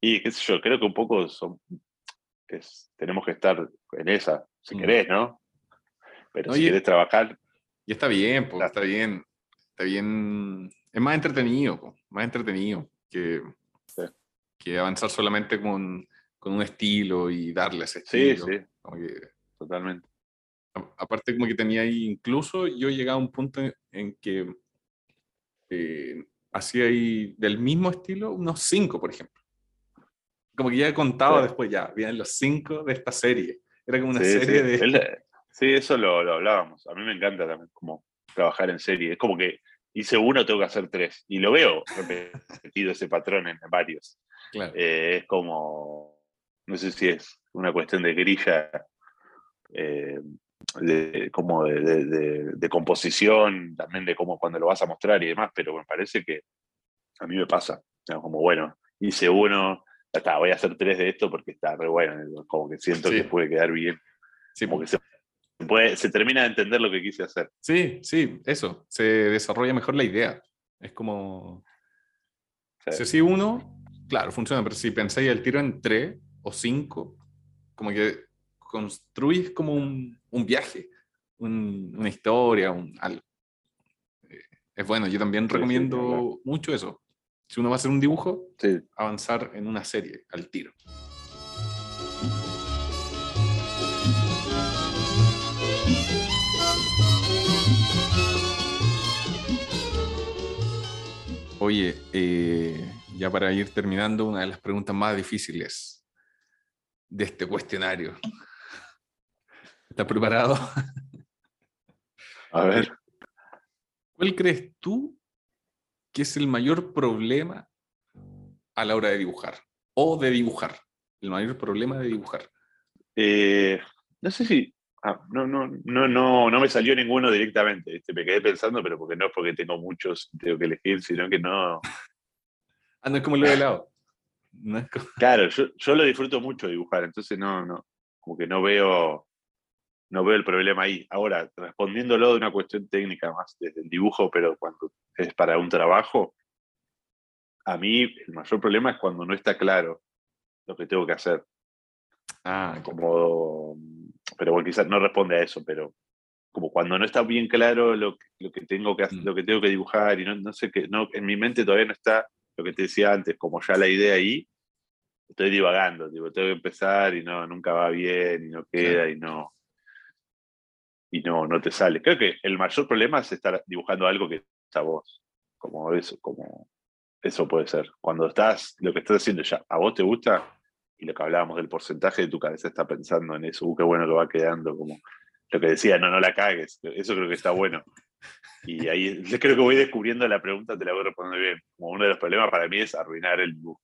Y qué sé yo, creo que un poco son, es- tenemos que estar en esa, si Mm. querés, ¿no? Pero si querés trabajar, Y está bien, pues, Claro. está bien. Está bien. Es más entretenido, po, más entretenido que, Sí. que avanzar solamente con, con un estilo y darle ese sí, estilo. sí, Como que- totalmente. aparte como que tenía ahí, incluso yo llegaba a un punto en, que eh, hacía ahí del mismo estilo unos cinco, por ejemplo. Como que ya he contado después, ya, vienen los cinco de esta serie. Era como una serie de... Sí, eso lo, lo, hablábamos. A mí me encanta también como trabajar en serie. Es como que hice uno, tengo que hacer tres. Y lo veo repetido ese patrón en varios. Eh, es como, no sé si es una cuestión de grilla, eh, de, como de, composición, también de cómo cuando lo vas a mostrar y demás, pero me parece que a mí me pasa. Como, bueno, hice uno, ya está, voy a hacer tres de esto porque está re bueno, como que siento que puede quedar bien. Sí. Como que se se termina de entender lo que quise hacer. Sí, sí, eso. Se desarrolla mejor la idea. Es como. Si así uno, claro, funciona, pero si pensáis el tiro en tres o cinco, como que construís como un, viaje, una historia, un, algo. Eh, es bueno, yo también recomiendo mucho eso. Si uno va a hacer un dibujo, avanzar en una serie al tiro. Oye, eh, ya para ir terminando, una de las preguntas más difíciles de este cuestionario. ¿Estás preparado? A ver. ¿Cuál crees tú que es el mayor problema a la hora de dibujar? O de dibujar. El mayor problema de dibujar. Eh, no sé si Ah, no, no, no, no, no me salió ninguno directamente. Este, me quedé pensando, pero porque no es porque tengo muchos, tengo que elegir, sino que no. Ah, no es como lo de lado. Claro, yo, yo, lo disfruto mucho dibujar, entonces no, no, como que no veo, no veo el problema ahí. Ahora, respondiéndolo de una cuestión técnica más desde el dibujo, pero cuando es para un trabajo, a mí el mayor problema es cuando no está claro lo que tengo que hacer. Ah, como pero bueno, quizás no responde a eso, pero como cuando no está bien claro lo, lo que, tengo que, mm. lo que tengo que dibujar y no, no sé qué, no, en mi mente todavía no está lo que te decía antes, como ya la idea ahí, estoy divagando, tengo que empezar y no, nunca va bien y no queda y no y no, no te sale. Creo que el mayor problema es estar dibujando algo que está vos, como eso, como eso puede ser. Cuando estás, lo que estás haciendo ya, a vos te gusta, y lo que hablábamos del porcentaje de tu cabeza está pensando en eso, uh, qué bueno lo va quedando, como lo que decía, no, no la cagues, eso creo que está bueno. Y ahí creo que voy descubriendo la pregunta, te la voy a responder bien. Como uno de los problemas para mí es arruinar el dibujo.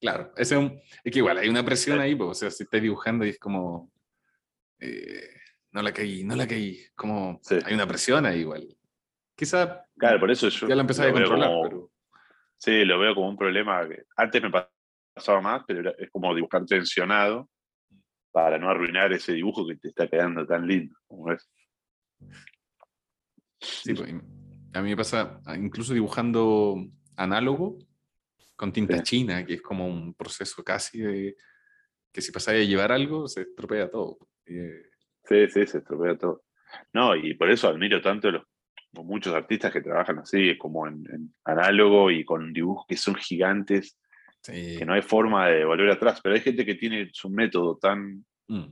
Claro, es, es que igual hay una presión ahí, o sea, si estás dibujando y es como, eh, no la caí, no la caí, como hay una presión ahí igual. Quizá claro, por eso yo ya la empecé a controlar. pero... Sí, lo veo como un problema que antes me pasaba más, pero es como dibujar tensionado para no arruinar ese dibujo que te está quedando tan lindo como es. Sí, pues, a mí me pasa, ah, incluso dibujando análogo con tinta china, que es como un proceso casi de que si pasáis a llevar algo, se estropea todo. Eh, sí, sí, se estropea todo. No, y por eso admiro tanto los muchos artistas que trabajan así, como en, en análogo y con dibujos que son gigantes que no hay forma de volver atrás, pero hay gente que tiene su método tan... Mm.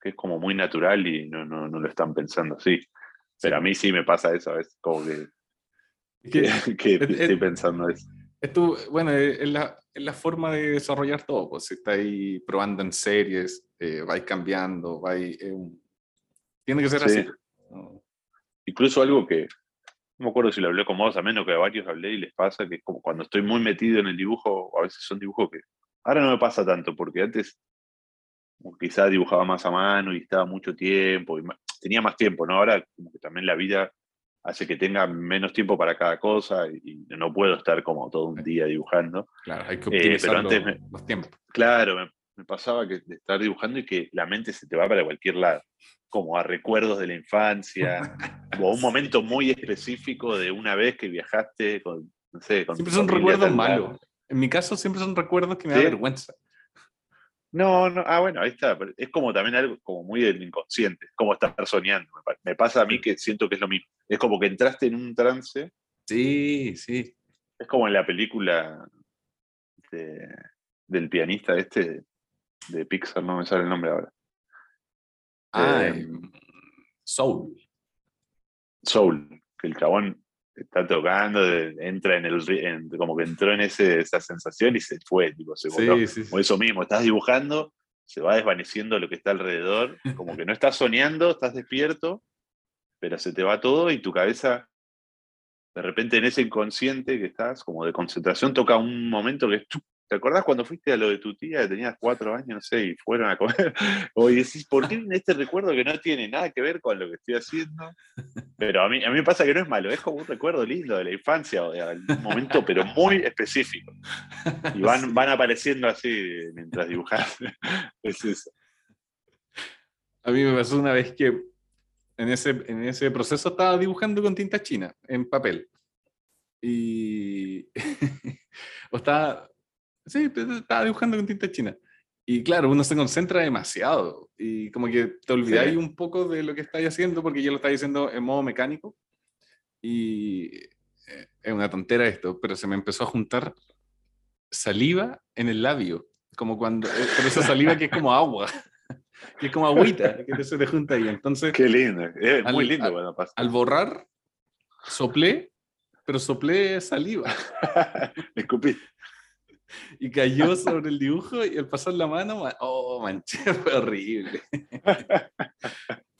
que es como muy natural y no, no, no lo están pensando así. Pero a mí sí me pasa eso, es como que, que, estoy pensando eso. bueno, es la, es la, forma de desarrollar todo, pues si estáis probando en series, eh, vais cambiando, vais... Eh, tiene que ser así. Incluso algo que, no me acuerdo si lo hablé con vos, a menos que a varios hablé y les pasa que es como cuando estoy muy metido en el dibujo, a veces son dibujos que ahora no me pasa tanto, porque antes quizás dibujaba más a mano y estaba mucho tiempo, y tenía más tiempo, ¿no? Ahora como que también la vida hace que tenga menos tiempo para cada cosa y, no puedo estar como todo un día dibujando. Claro, hay que eh, optimizar los tiempos. Claro, me, me, pasaba que de estar dibujando y que la mente se te va para cualquier lado como a recuerdos de la infancia, o un momento muy específico de una vez que viajaste con, no sé, con Siempre son recuerdos malos. En mi caso siempre son recuerdos que me da vergüenza. No, no, ah, bueno, ahí está. Es como también algo como muy del inconsciente, como estar soñando. Me pasa a mí que siento que es lo mismo. Es como que entraste en un trance. Sí, sí. Es como en la película del pianista este de Pixar, no me sale el nombre ahora. Ah, Eh, em, Soul. Soul, que el chabón está tocando, entra en el, en- como que entró en ese, esa sensación y se fue, tipo, se voló. Sí, eso mismo, estás dibujando, se va desvaneciendo lo que está alrededor, como que no estás soñando, estás despierto, pero se te va todo y tu cabeza, de repente en ese inconsciente que estás, como de concentración, toca un momento que es... ¿Te acordás cuando fuiste a lo de tu tía, que tenías cuatro años, no sé, y fueron a comer? O y decís, ¿por qué este recuerdo que no tiene nada que ver con lo que estoy haciendo? Pero a mí, a mí me pasa que no es malo, es como un recuerdo lindo de la infancia o de algún momento, pero muy específico. Y van, van apareciendo así mientras dibujas. Es eso. A mí me pasó una vez que en ese, en ese proceso estaba dibujando con tinta china, en papel. Y. o estaba. Sí, pues, estaba dibujando con tinta china. Y claro, uno se concentra demasiado y como que te olvidáis Sí. un poco de lo que estáis haciendo porque yo lo estaba haciendo en modo mecánico. Y eh, es una tontera esto, pero se me empezó a juntar saliva en el labio, como cuando, eh, pero esa saliva que es como agua, que es como agüita, que se te junta ahí. Entonces, Qué lindo. Es muy lindo al- cuando pasa. al borrar, soplé, pero soplé saliva Me escupí. Y cayó sobre el dibujo y al pasar la mano, ma- oh, manché, fue horrible.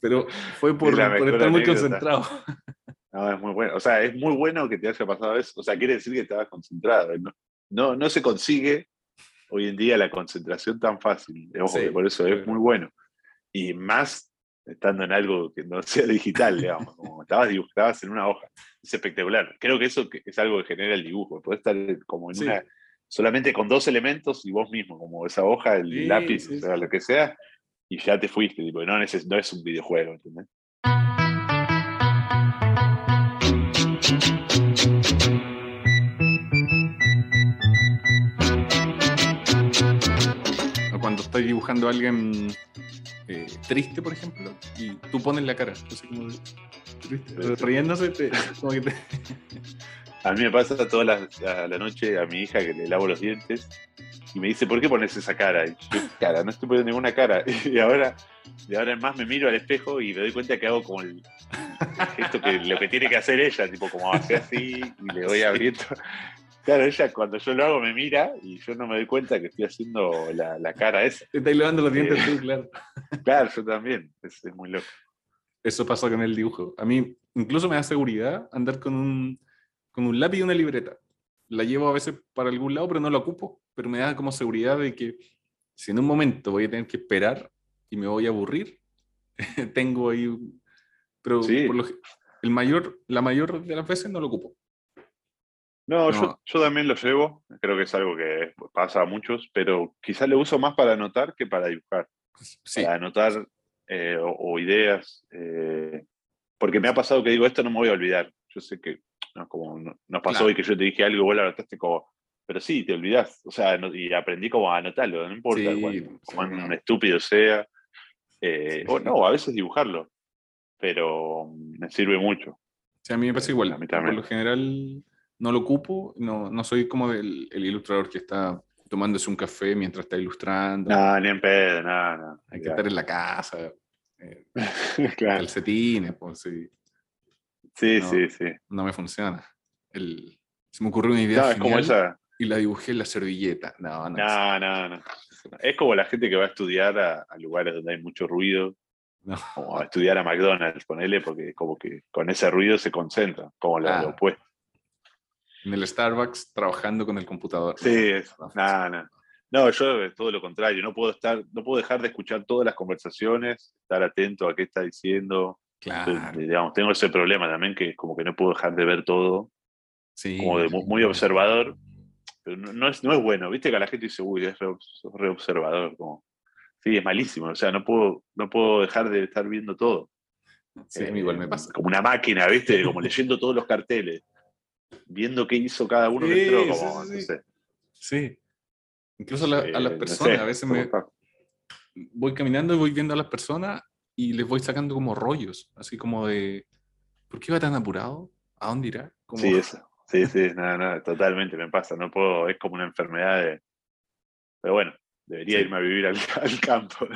Pero fue por, Es estar muy concentrado. No, es muy bueno. O sea, es muy bueno que te haya pasado eso. O sea, quiere decir que estabas concentrado. No, no, no se consigue hoy en día la concentración tan fácil. Ojo, Sí, que por eso es muy bueno. Y más estando en algo que no sea digital, digamos. Como estabas dibujabas en una hoja. Es espectacular. Creo que eso es algo que genera el dibujo. Podés estar como en Sí. una. Solamente con dos elementos y vos mismo, como esa hoja, el Sí, lápiz, sí, o sea, lo que sea, y ya te fuiste. Tipo, no, neces- no es un videojuego, ¿entendés? Cuando estás dibujando a alguien eh, triste, por ejemplo, y tú pones la cara, así como de- triste, riéndose, te- como que te- A mí me pasa toda la, la- la noche a mi hija que le lavo los dientes y me dice, ¿por qué pones esa cara? Y yo, "¿Qué cara? No estoy poniendo ninguna cara. Y ahora, y ahora en más me miro al espejo y me doy cuenta que hago como el, gesto que lo que tiene que hacer ella, tipo como hace así y le voy abriendo. Claro, ella cuando yo lo hago me mira y yo no me doy cuenta que estoy haciendo la, la cara esa. te estás lavando los dientes tú, claro. Claro, yo también. Es, es muy loco. Eso pasa con el dibujo. A mí incluso me da seguridad andar con un, con un lápiz y una libreta. La llevo a veces para algún lado, pero no la ocupo. Pero me da como seguridad de que si en un momento voy a tener que esperar y me voy a aburrir, tengo ahí... Pero Sí. por lo el mayor, la mayor de las veces no lo ocupo. No, No. Yo, yo también lo llevo. Creo que es algo que pasa a muchos, pero quizás lo uso más para anotar que para dibujar. Sí, para anotar eh, o, o ideas. eh, porque me ha pasado que digo, esto no me voy a olvidar. Yo sé que no, como no- nos pasó Claro. hoy que yo te dije algo y vos lo anotaste como, pero sí, te olvidás. O sea, no- y aprendí como a anotarlo, no importa Sí, cuán, no. estúpido sea. eh, Sí. O no, a veces dibujarlo. Pero mm, me sirve mucho. Sí, a mí me pasa igual. a mí Por también. lo general no lo ocupo, no, no soy como el, el ilustrador que está tomándose un café mientras está ilustrando. No, ni en pedo, nada, no. Hay que estar en la casa, eh, claro. calcetines, pues sí, Sí, No. sí, sí. no me funciona. El, se me ocurrió una idea No, es como esa. y la dibujé en la servilleta. No, no. No, no, no. Es como la gente que va a estudiar a, a lugares donde hay mucho ruido, no. como a estudiar a McDonald's, ponele, porque como que con ese ruido se concentra, como lo, Ah. lo opuesto. En el Starbucks trabajando con el computador. Sí, es- No, no. no, no. No, yo es todo lo contrario, no puedo estar, no puedo dejar de escuchar todas las conversaciones, estar atento a qué está diciendo. Claro, digamos, tengo ese problema también que como que no puedo dejar de ver todo, sí. como de mu- muy observador, pero no, no es, no es bueno, viste que la gente dice, uy, es re, re observador, como, sí, es malísimo, o sea, no puedo, no puedo dejar de estar viendo todo. Sí, a mí igual me Eh, pasa. Como una máquina, ¿viste? Como leyendo todos los carteles, viendo qué hizo cada uno que Sí, entró, sí, como, sí, no sí. sé. Sí. Incluso a, la- a las Eh, no personas, sé, a veces me voy caminando y voy viendo a las personas y les voy sacando como rollos, así como de, ¿por qué va tan apurado? ¿A dónde irá? Como, Sí, eso. Sí, sí, nada, nada, totalmente me pasa. No puedo, es como una enfermedad de. Pero bueno, Debería Sí. irme a vivir al, al campo.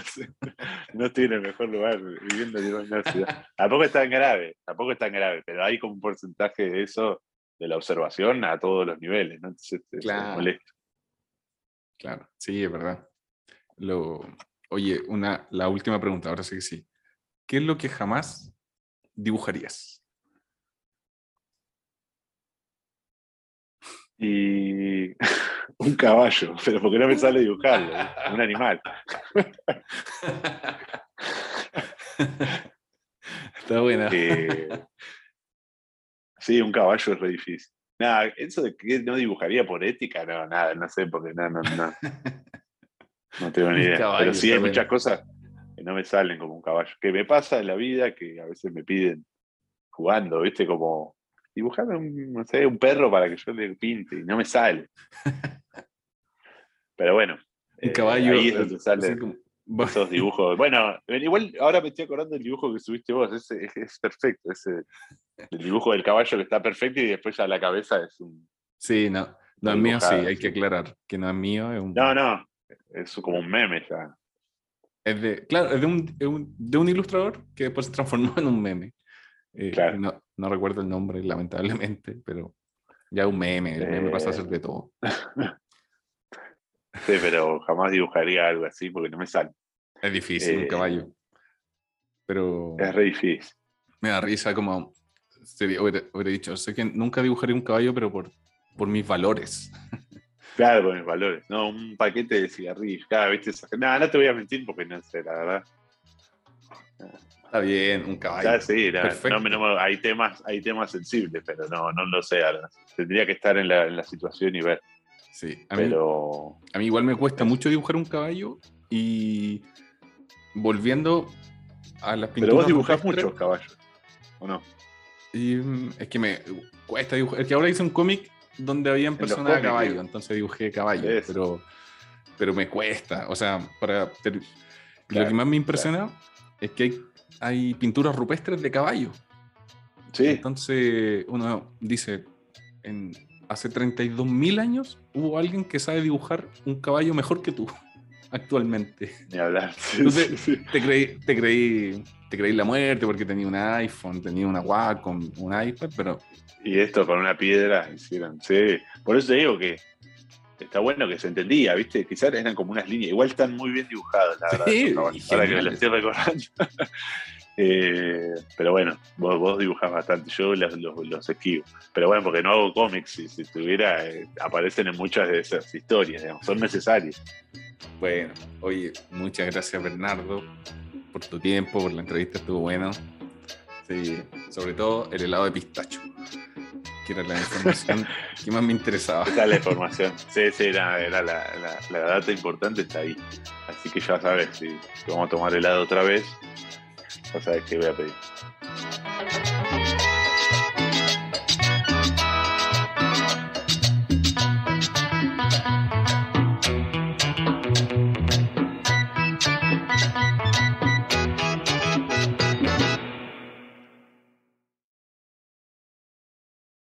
No estoy en el mejor lugar viviendo en una ciudad. Tampoco es tan grave, tampoco es tan grave, pero hay como un porcentaje de eso, de la observación a todos los niveles, ¿no? Entonces es- es Claro. molesto. Claro, sí, es verdad. Lo, oye, una, la última pregunta, ahora sí que sí. ¿Qué es lo que jamás dibujarías? Y un caballo, pero porque no me sale dibujarlo, un animal. Está buena. Eh, sí, un caballo es re difícil. Nada, eso de que no dibujaría por ética, no, nada, no sé, porque no, no, no. No tengo ni idea. Pero sí hay muchas cosas que no me salen como un caballo. Que me pasa en la vida que a veces me piden jugando, ¿viste? Como dibujarme un, no sé, un perro para que yo le pinte y no me sale. Pero bueno. Un eh, caballo. Ahí es donde así salen como- va- esos dibujos. Bueno, igual ahora me estoy acordando del dibujo que subiste vos. Ese es, es perfecto. Ese, el dibujo del caballo que está perfecto y después ya la cabeza es un. Sí, no, no es mío, sí, hay que aclarar que no es mío, es un, No, no. Es como un meme ya. Es de, claro, es de un, es un- de un ilustrador que después se transformó en un meme. Eh, Claro. no, no recuerdo el nombre, lamentablemente, pero ya un meme, el meme pasa a ser Eh, de todo. Sí, pero jamás dibujaría algo así porque no me sale. Es difícil, un eh, caballo. Pero Es re difícil. me da risa como, sería- hubiera, hubiera dicho, sé que nunca dibujaré un caballo, pero por, por mis valores. Claro, con mis valores. No, un paquete de cigarrillos. Cada vez te No, no te voy a mentir porque no sé, la verdad. Está bien, un caballo. Ya, sí, perfecto. no no hay, temas, hay temas sensibles, pero no, no lo sé. ahora. Tendría que estar en la, en la situación y ver. Sí, a mí, Pero a mí igual me cuesta mucho dibujar un caballo y volviendo a las pinturas. Pero vos dibujás muchos caballos, ¿o no? Y mm, es que me cuesta dibujar. Es que ahora hice un cómic donde habían los personas a caballo, entonces dibujé caballo, Eso. pero, pero me cuesta. O sea, para ter- lo que más me impresiona es que hay, hay pinturas rupestres de caballo. Sí, Entonces uno dice, en, hace 32.000 años hubo alguien que sabe dibujar un caballo mejor que tú actualmente. ni hablar. Sí, Entonces- sí, sí. Te creí, te creí, te creí la muerte porque tenía un iPhone, tenía una Wacom, un iPad, pero Y esto con una piedra hicieron. Sí, por eso te digo que está bueno que se entendía, ¿viste? Quizás eran como unas líneas. Igual están muy bien dibujados, la verdad. Sí, Ahora que me lo estoy recordando. Eh, pero bueno, vos, vos dibujás bastante, yo los, los- los esquivo. Pero bueno, porque no hago cómics, si, si tuviera, eh, aparecen en muchas de esas historias, digamos, son necesarias. bueno, oye, muchas gracias Bernardo por tu tiempo, por la entrevista, estuvo bueno. Sí, sobre todo el helado de pistacho, que era la información que más me interesaba. Esa es la información. Sí, sí, era, era la, la- la data importante está ahí. Así que ya sabes, si si vamos a tomar helado otra vez, ya sabes qué voy a pedir.